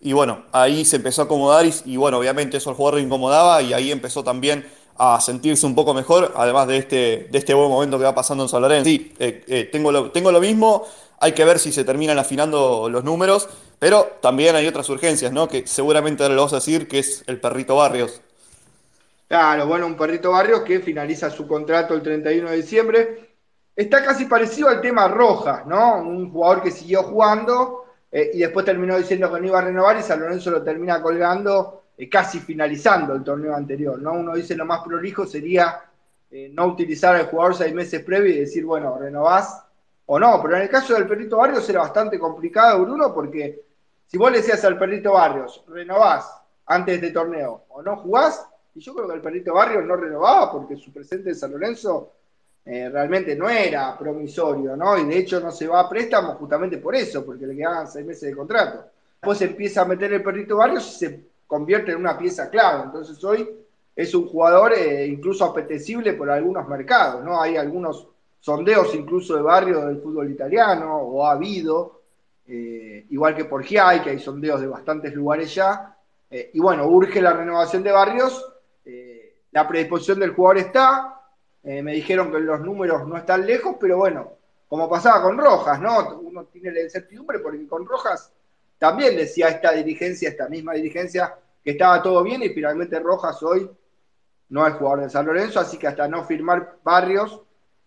y bueno, ahí se empezó a acomodar y, bueno, obviamente eso al jugador le incomodaba y ahí empezó también a sentirse un poco mejor, además de este, de este buen momento que va pasando en San Lorenzo. Sí, eh, eh, tengo, lo, tengo lo mismo, hay que ver si se terminan afinando los números, pero también hay otras urgencias, ¿no? Que seguramente ahora lo vas a decir, que es el perrito Barrios. Claro, bueno, un perrito Barrios que finaliza su contrato el 31 de diciembre. Está casi parecido al tema Rojas, ¿no? Un jugador que siguió jugando eh, y después terminó diciendo que no iba a renovar y San Lorenzo lo termina colgando eh, casi finalizando el torneo anterior, ¿no? Uno dice lo más prolijo sería eh, no utilizar al jugador seis meses previo y decir, bueno, renovás o no, pero en el caso del Perrito Barrios era bastante complicado, Bruno, porque si vos le decías al Perrito Barrios, renovás antes de torneo o no jugás, y yo creo que el Perrito Barrios no renovaba porque su presente en San Lorenzo eh, realmente no era promisorio, ¿no? Y de hecho no se va a préstamo justamente por eso, porque le quedaban seis meses de contrato. Después empieza a meter el Perrito Barrios y se convierte en una pieza clave. Entonces hoy es un jugador eh, incluso apetecible por algunos mercados, ¿no? Hay algunos sondeos incluso de barrio del fútbol italiano, o ha habido, eh, igual que por Giai, que hay sondeos de bastantes lugares ya. Y bueno, urge la renovación de barrios. la predisposición del jugador está. Me dijeron que los números no están lejos, pero bueno, como pasaba con Rojas, ¿no? Uno tiene la incertidumbre porque con Rojas también decía esta dirigencia, esta misma dirigencia, que estaba todo bien y finalmente Rojas hoy no es jugador de San Lorenzo, así que hasta no firmar Barrios,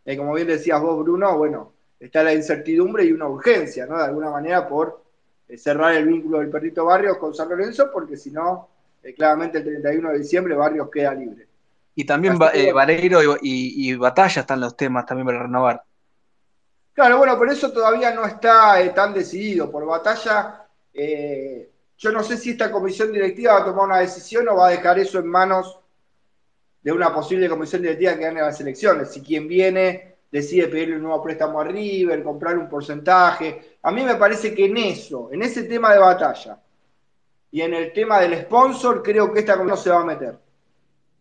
eh, como bien decías vos, Bruno, bueno, está la incertidumbre y una urgencia, ¿no? De alguna manera por eh, cerrar el vínculo del perrito Barrios con San Lorenzo, porque si no, eh, claramente el 31 de diciembre Barrios queda libre. Y también Vareiro y, y, Batalla están los temas también para renovar. Claro, bueno, pero eso todavía no está tan decidido. Por Batalla eh, yo no sé si esta comisión directiva va a tomar una decisión o va a dejar eso en manos de una posible comisión directiva que gane las elecciones. Si quien viene decide pedirle un nuevo préstamo a River, comprar un porcentaje. A mí me parece que en eso, en ese tema de batalla y en el tema del sponsor, creo que esta comisión se va a meter.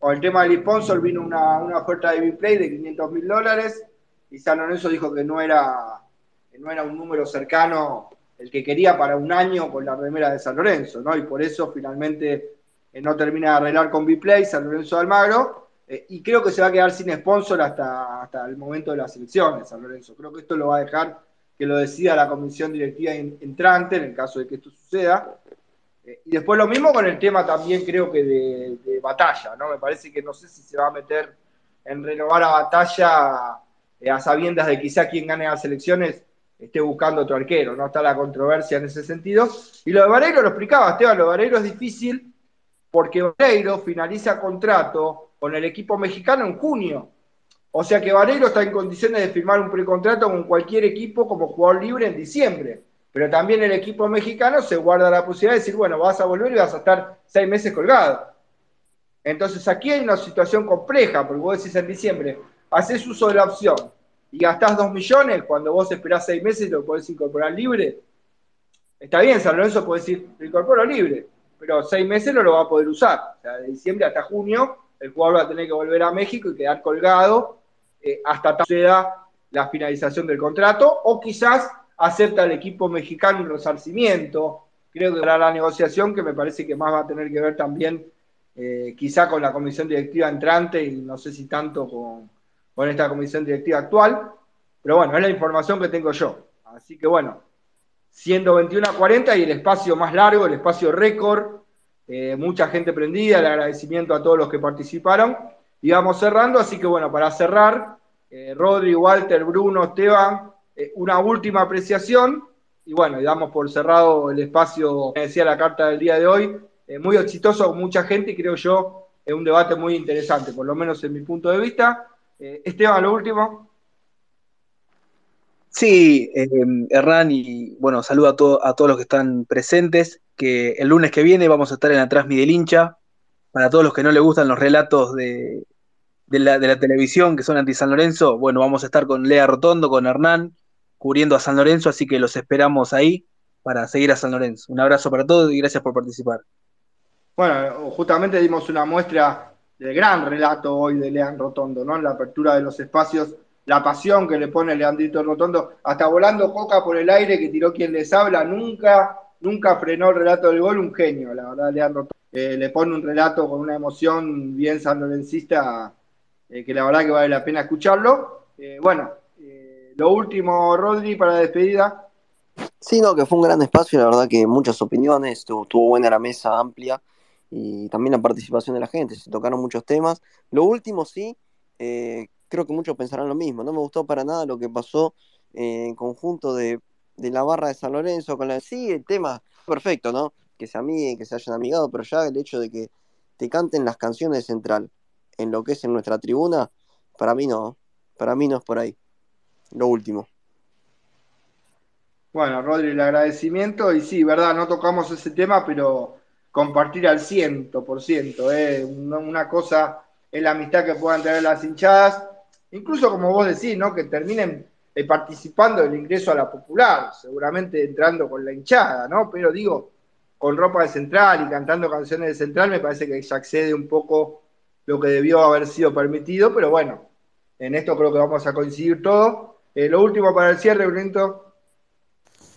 O el tema del sponsor vino una, una oferta de Biplay de 500 mil dólares y San Lorenzo dijo que no era, que no era un número cercano el que quería para un año con la remera de San Lorenzo, ¿no? Y por eso finalmente no termina de arreglar con Biplay, San Lorenzo de Almagro, y creo que se va a quedar sin sponsor hasta, hasta el momento de las elecciones, San Lorenzo. Creo que esto lo va a dejar que lo decida la comisión directiva entrante en el caso de que esto suceda. Y después lo mismo con el tema también creo que de, de batalla, ¿no? Me parece que no sé si se va a meter en renovar a batalla eh, a sabiendas de quizá quien gane las elecciones esté buscando otro arquero, no está la controversia en ese sentido. Y lo de Vareiro lo explicaba Esteban, lo de Vareiro es difícil porque Vareiro finaliza contrato con el equipo mexicano en junio. O sea que Vareiro está en condiciones de firmar un precontrato con cualquier equipo como jugador libre en diciembre. Pero también el equipo mexicano se guarda la posibilidad de decir, bueno, vas a volver y vas a estar seis meses colgado. Entonces aquí hay una situación compleja, porque vos decís en diciembre, haces uso de la opción y gastás dos millones cuando vos esperás seis meses y lo podés incorporar libre. Está bien, San Lorenzo puede decir, lo incorporo libre, pero seis meses no lo va a poder usar. O sea, de diciembre hasta junio, el jugador va a tener que volver a México y quedar colgado eh, hasta que la finalización del contrato, o quizás acepta el equipo mexicano un resarcimiento. Creo que será la negociación que me parece que más va a tener que ver también eh, quizá con la comisión directiva entrante y no sé si tanto con, esta comisión directiva actual, pero bueno, es la información que tengo yo. Así que bueno, siendo 21 a 40 y el espacio más largo, el espacio récord, eh, mucha gente prendida, el agradecimiento a todos los que participaron. Y vamos cerrando, así que bueno, para cerrar, eh, Rodri, Walter, Bruno, Esteban, una última apreciación. Y bueno, damos por cerrado el espacio, me decía la carta del día de hoy, eh, muy exitoso mucha gente creo yo es un debate muy interesante, por lo menos en mi punto de vista. Eh, Esteban, lo último. Sí, eh, Hernán, y bueno, saludo a, a todos los que están presentes, que el lunes que viene vamos a estar en la Transmi del hincha, para todos los que no les gustan los relatos de, la, de la televisión que son anti San Lorenzo, bueno, vamos a estar con Lea Rotondo, con Hernán, cubriendo a San Lorenzo, así que los esperamos ahí para seguir a San Lorenzo. Un abrazo para todos y gracias por participar. Bueno, justamente dimos una muestra del gran relato hoy de Lean Rotondo, ¿no? En la apertura de los espacios, la pasión que le pone Leandrito Rotondo, hasta volando coca por el aire que tiró quien les habla, nunca, nunca frenó el relato del gol, un genio, la verdad, Lean Rotondo. Eh, le pone un relato con una emoción bien sanlorencista, eh, que la verdad que vale la pena escucharlo. Eh, bueno, lo último, Rodri, para la despedida. Sí, no, que fue un gran espacio, la verdad que muchas opiniones, estuvo, estuvo buena la mesa amplia y también la participación de la gente, se tocaron muchos temas. Lo último sí, eh, creo que muchos pensarán lo mismo, no me gustó para nada lo que pasó en conjunto de, la barra de San Lorenzo con la... Sí, el tema perfecto, ¿no? Que se amiguen, que se hayan amigado, pero ya el hecho de que te canten las canciones Central en lo que es en nuestra tribuna, para mí no, para mí no es por ahí. Lo último. Bueno, Rodri, el agradecimiento y sí, verdad, no tocamos ese tema, pero compartir al ciento por ciento. ¿eh? Una cosa es la amistad que puedan tener las hinchadas, incluso como vos decís, ¿no? que terminen eh, participando del ingreso a la popular, seguramente entrando con la hinchada, ¿no? Pero digo, con ropa de central y cantando canciones de central, me parece que se accede un poco lo que debió haber sido permitido, pero bueno, en esto creo que vamos a coincidir todos. Eh, lo último para el cierre, Brento.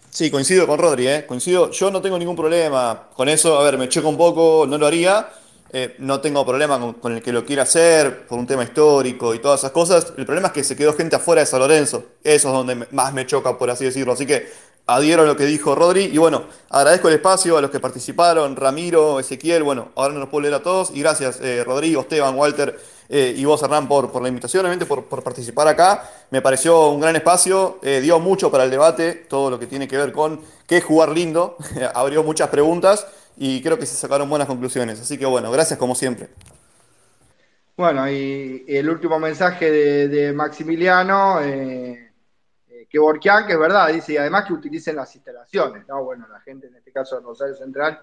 Sí, coincido con Rodri, ¿eh? coincido. Yo no tengo ningún problema con eso. A ver, me checo un poco, no lo haría. Eh, no tengo problema con, el que lo quiera hacer por un tema histórico y todas esas cosas. El problema es que se quedó gente afuera de San Lorenzo. Eso es donde más me choca, por así decirlo. Así que adhiero a lo que dijo Rodri. Y bueno, agradezco el espacio a los que participaron, Ramiro, Ezequiel. Bueno, ahora no los puedo leer a todos. Y gracias, eh, Rodrigo, Esteban, Walter eh, y vos, Hernán, por, por la invitación, obviamente, por, participar acá. Me pareció un gran espacio, eh, dio mucho para el debate, todo lo que tiene que ver con qué jugar lindo, abrió muchas preguntas y creo que se sacaron buenas conclusiones. Así que bueno, gracias como siempre. Bueno, y el último mensaje de, Maximiliano, que Borquian, que es verdad, dice, y además que utilicen las instalaciones, ¿no? Bueno, la gente, en este caso de Rosario Central,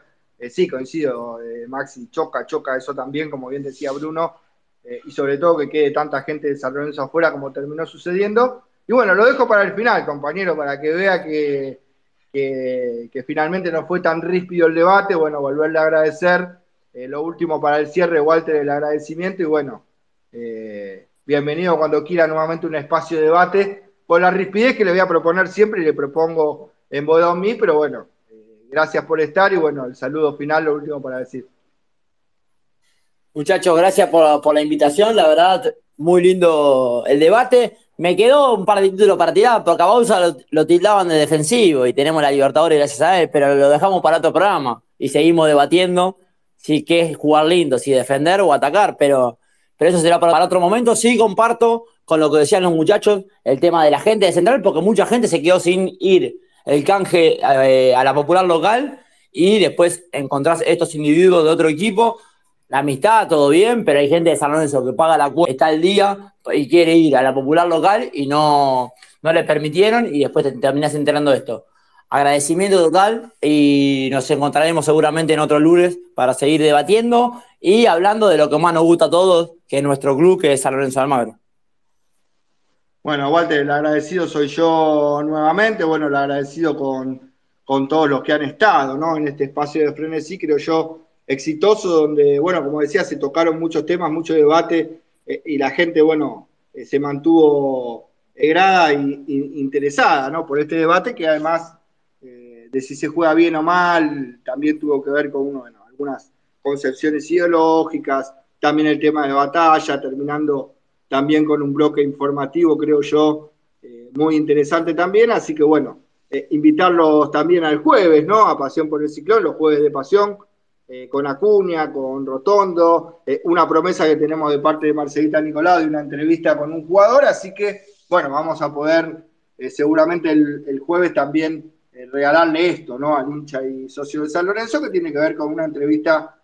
sí, coincido, Maxi, choca, choca eso también, como bien decía Bruno, eh, y sobre todo que quede tanta gente de San Lorenzo afuera como terminó sucediendo. Y bueno, lo dejo para el final, compañero, para que vea que, que, finalmente no fue tan ríspido el debate. Bueno, volverle a agradecer. Eh, lo último para el cierre, Walter, el agradecimiento. Y bueno, eh, bienvenido cuando quiera nuevamente un espacio de debate con la rispidez que le voy a proponer siempre y le propongo en Bodón mí, pero bueno, gracias por estar y bueno, el saludo final, lo último para decir. Muchachos, gracias por, la invitación. La verdad, muy lindo el debate. Me quedó un par de títulos para tirar, porque a Bausa lo, lo, tildaban de defensivo y tenemos la Libertadores gracias a él, pero lo dejamos para otro programa y seguimos debatiendo si qué es jugar lindo, si defender o atacar, pero, pero eso será para, otro momento. Sí comparto con lo que decían los muchachos el tema de la gente de Central, porque mucha gente se quedó sin ir el canje eh, a la popular local y después encontrás estos individuos de otro equipo. La amistad, todo bien, pero hay gente de San Lorenzo que paga la cuota, está al día y quiere ir a la popular local y no, no le permitieron y después te terminás enterando esto agradecimiento total y nos encontraremos seguramente en otro lunes para seguir debatiendo y hablando de lo que más nos gusta a todos, que es nuestro club, que es San Lorenzo Almagro. Bueno, Walter, el agradecido soy yo nuevamente, bueno, el agradecido con, con todos los que han estado ¿no? en este espacio de frenesí, creo yo, exitoso, donde, bueno, como decía, se tocaron muchos temas, mucho debate eh, y la gente, bueno, eh, se mantuvo grada e interesada ¿no? por este debate que además de si se juega bien o mal, también tuvo que ver con bueno, algunas concepciones ideológicas, también el tema de batalla, terminando también con un bloque informativo, creo yo, eh, muy interesante también, así que bueno, eh, invitarlos también al jueves, ¿no? A Pasión por el Ciclón, los jueves de Pasión, eh, con Acuña, con Rotondo, una promesa que tenemos de parte de Marcelita Nicolau de una entrevista con un jugador, así que bueno, vamos a poder seguramente el jueves también regalarle esto ¿no? al hincha y socio de San Lorenzo, que tiene que ver con una entrevista,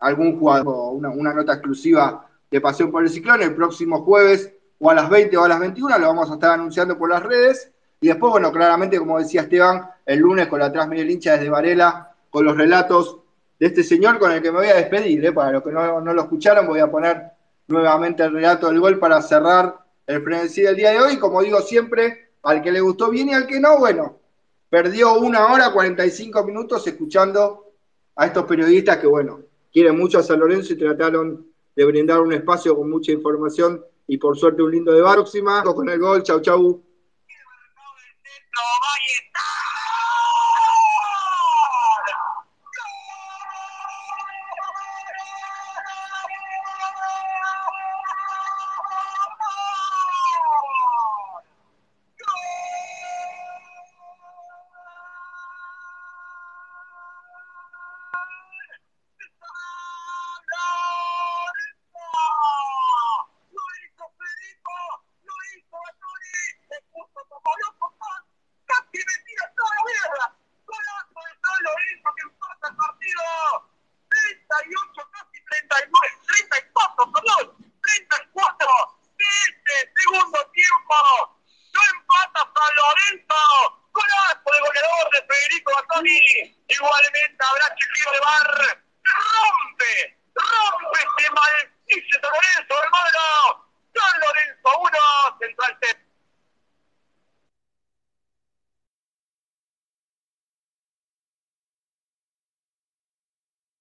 algún jugador, una, una nota exclusiva de Pasión por el Ciclón, el próximo jueves o a las 20 o a las 21, lo vamos a estar anunciando por las redes. Y después, bueno, claramente, como decía Esteban, el lunes con la transmisión del hincha desde Varela, con los relatos de este señor con el que me voy a despedir. ¿eh? Para los que no, no, lo escucharon, voy a poner nuevamente el relato del gol para cerrar el frenesí del día de hoy. Como digo siempre, al que le gustó bien y al que no, bueno, perdió una hora 45 minutos escuchando a estos periodistas que, bueno, quieren mucho a San Lorenzo y trataron de brindar un espacio con mucha información y por suerte un lindo de próxima. Con el gol, chau chau. segundo tiempo. No empata San Lorenzo. Golazo de goleador de Federico Batoni. Igualmente habrá chiquillo de bar. Rompe, rompe este maldito San Lorenzo, hermano. San Lorenzo 1, Central 3.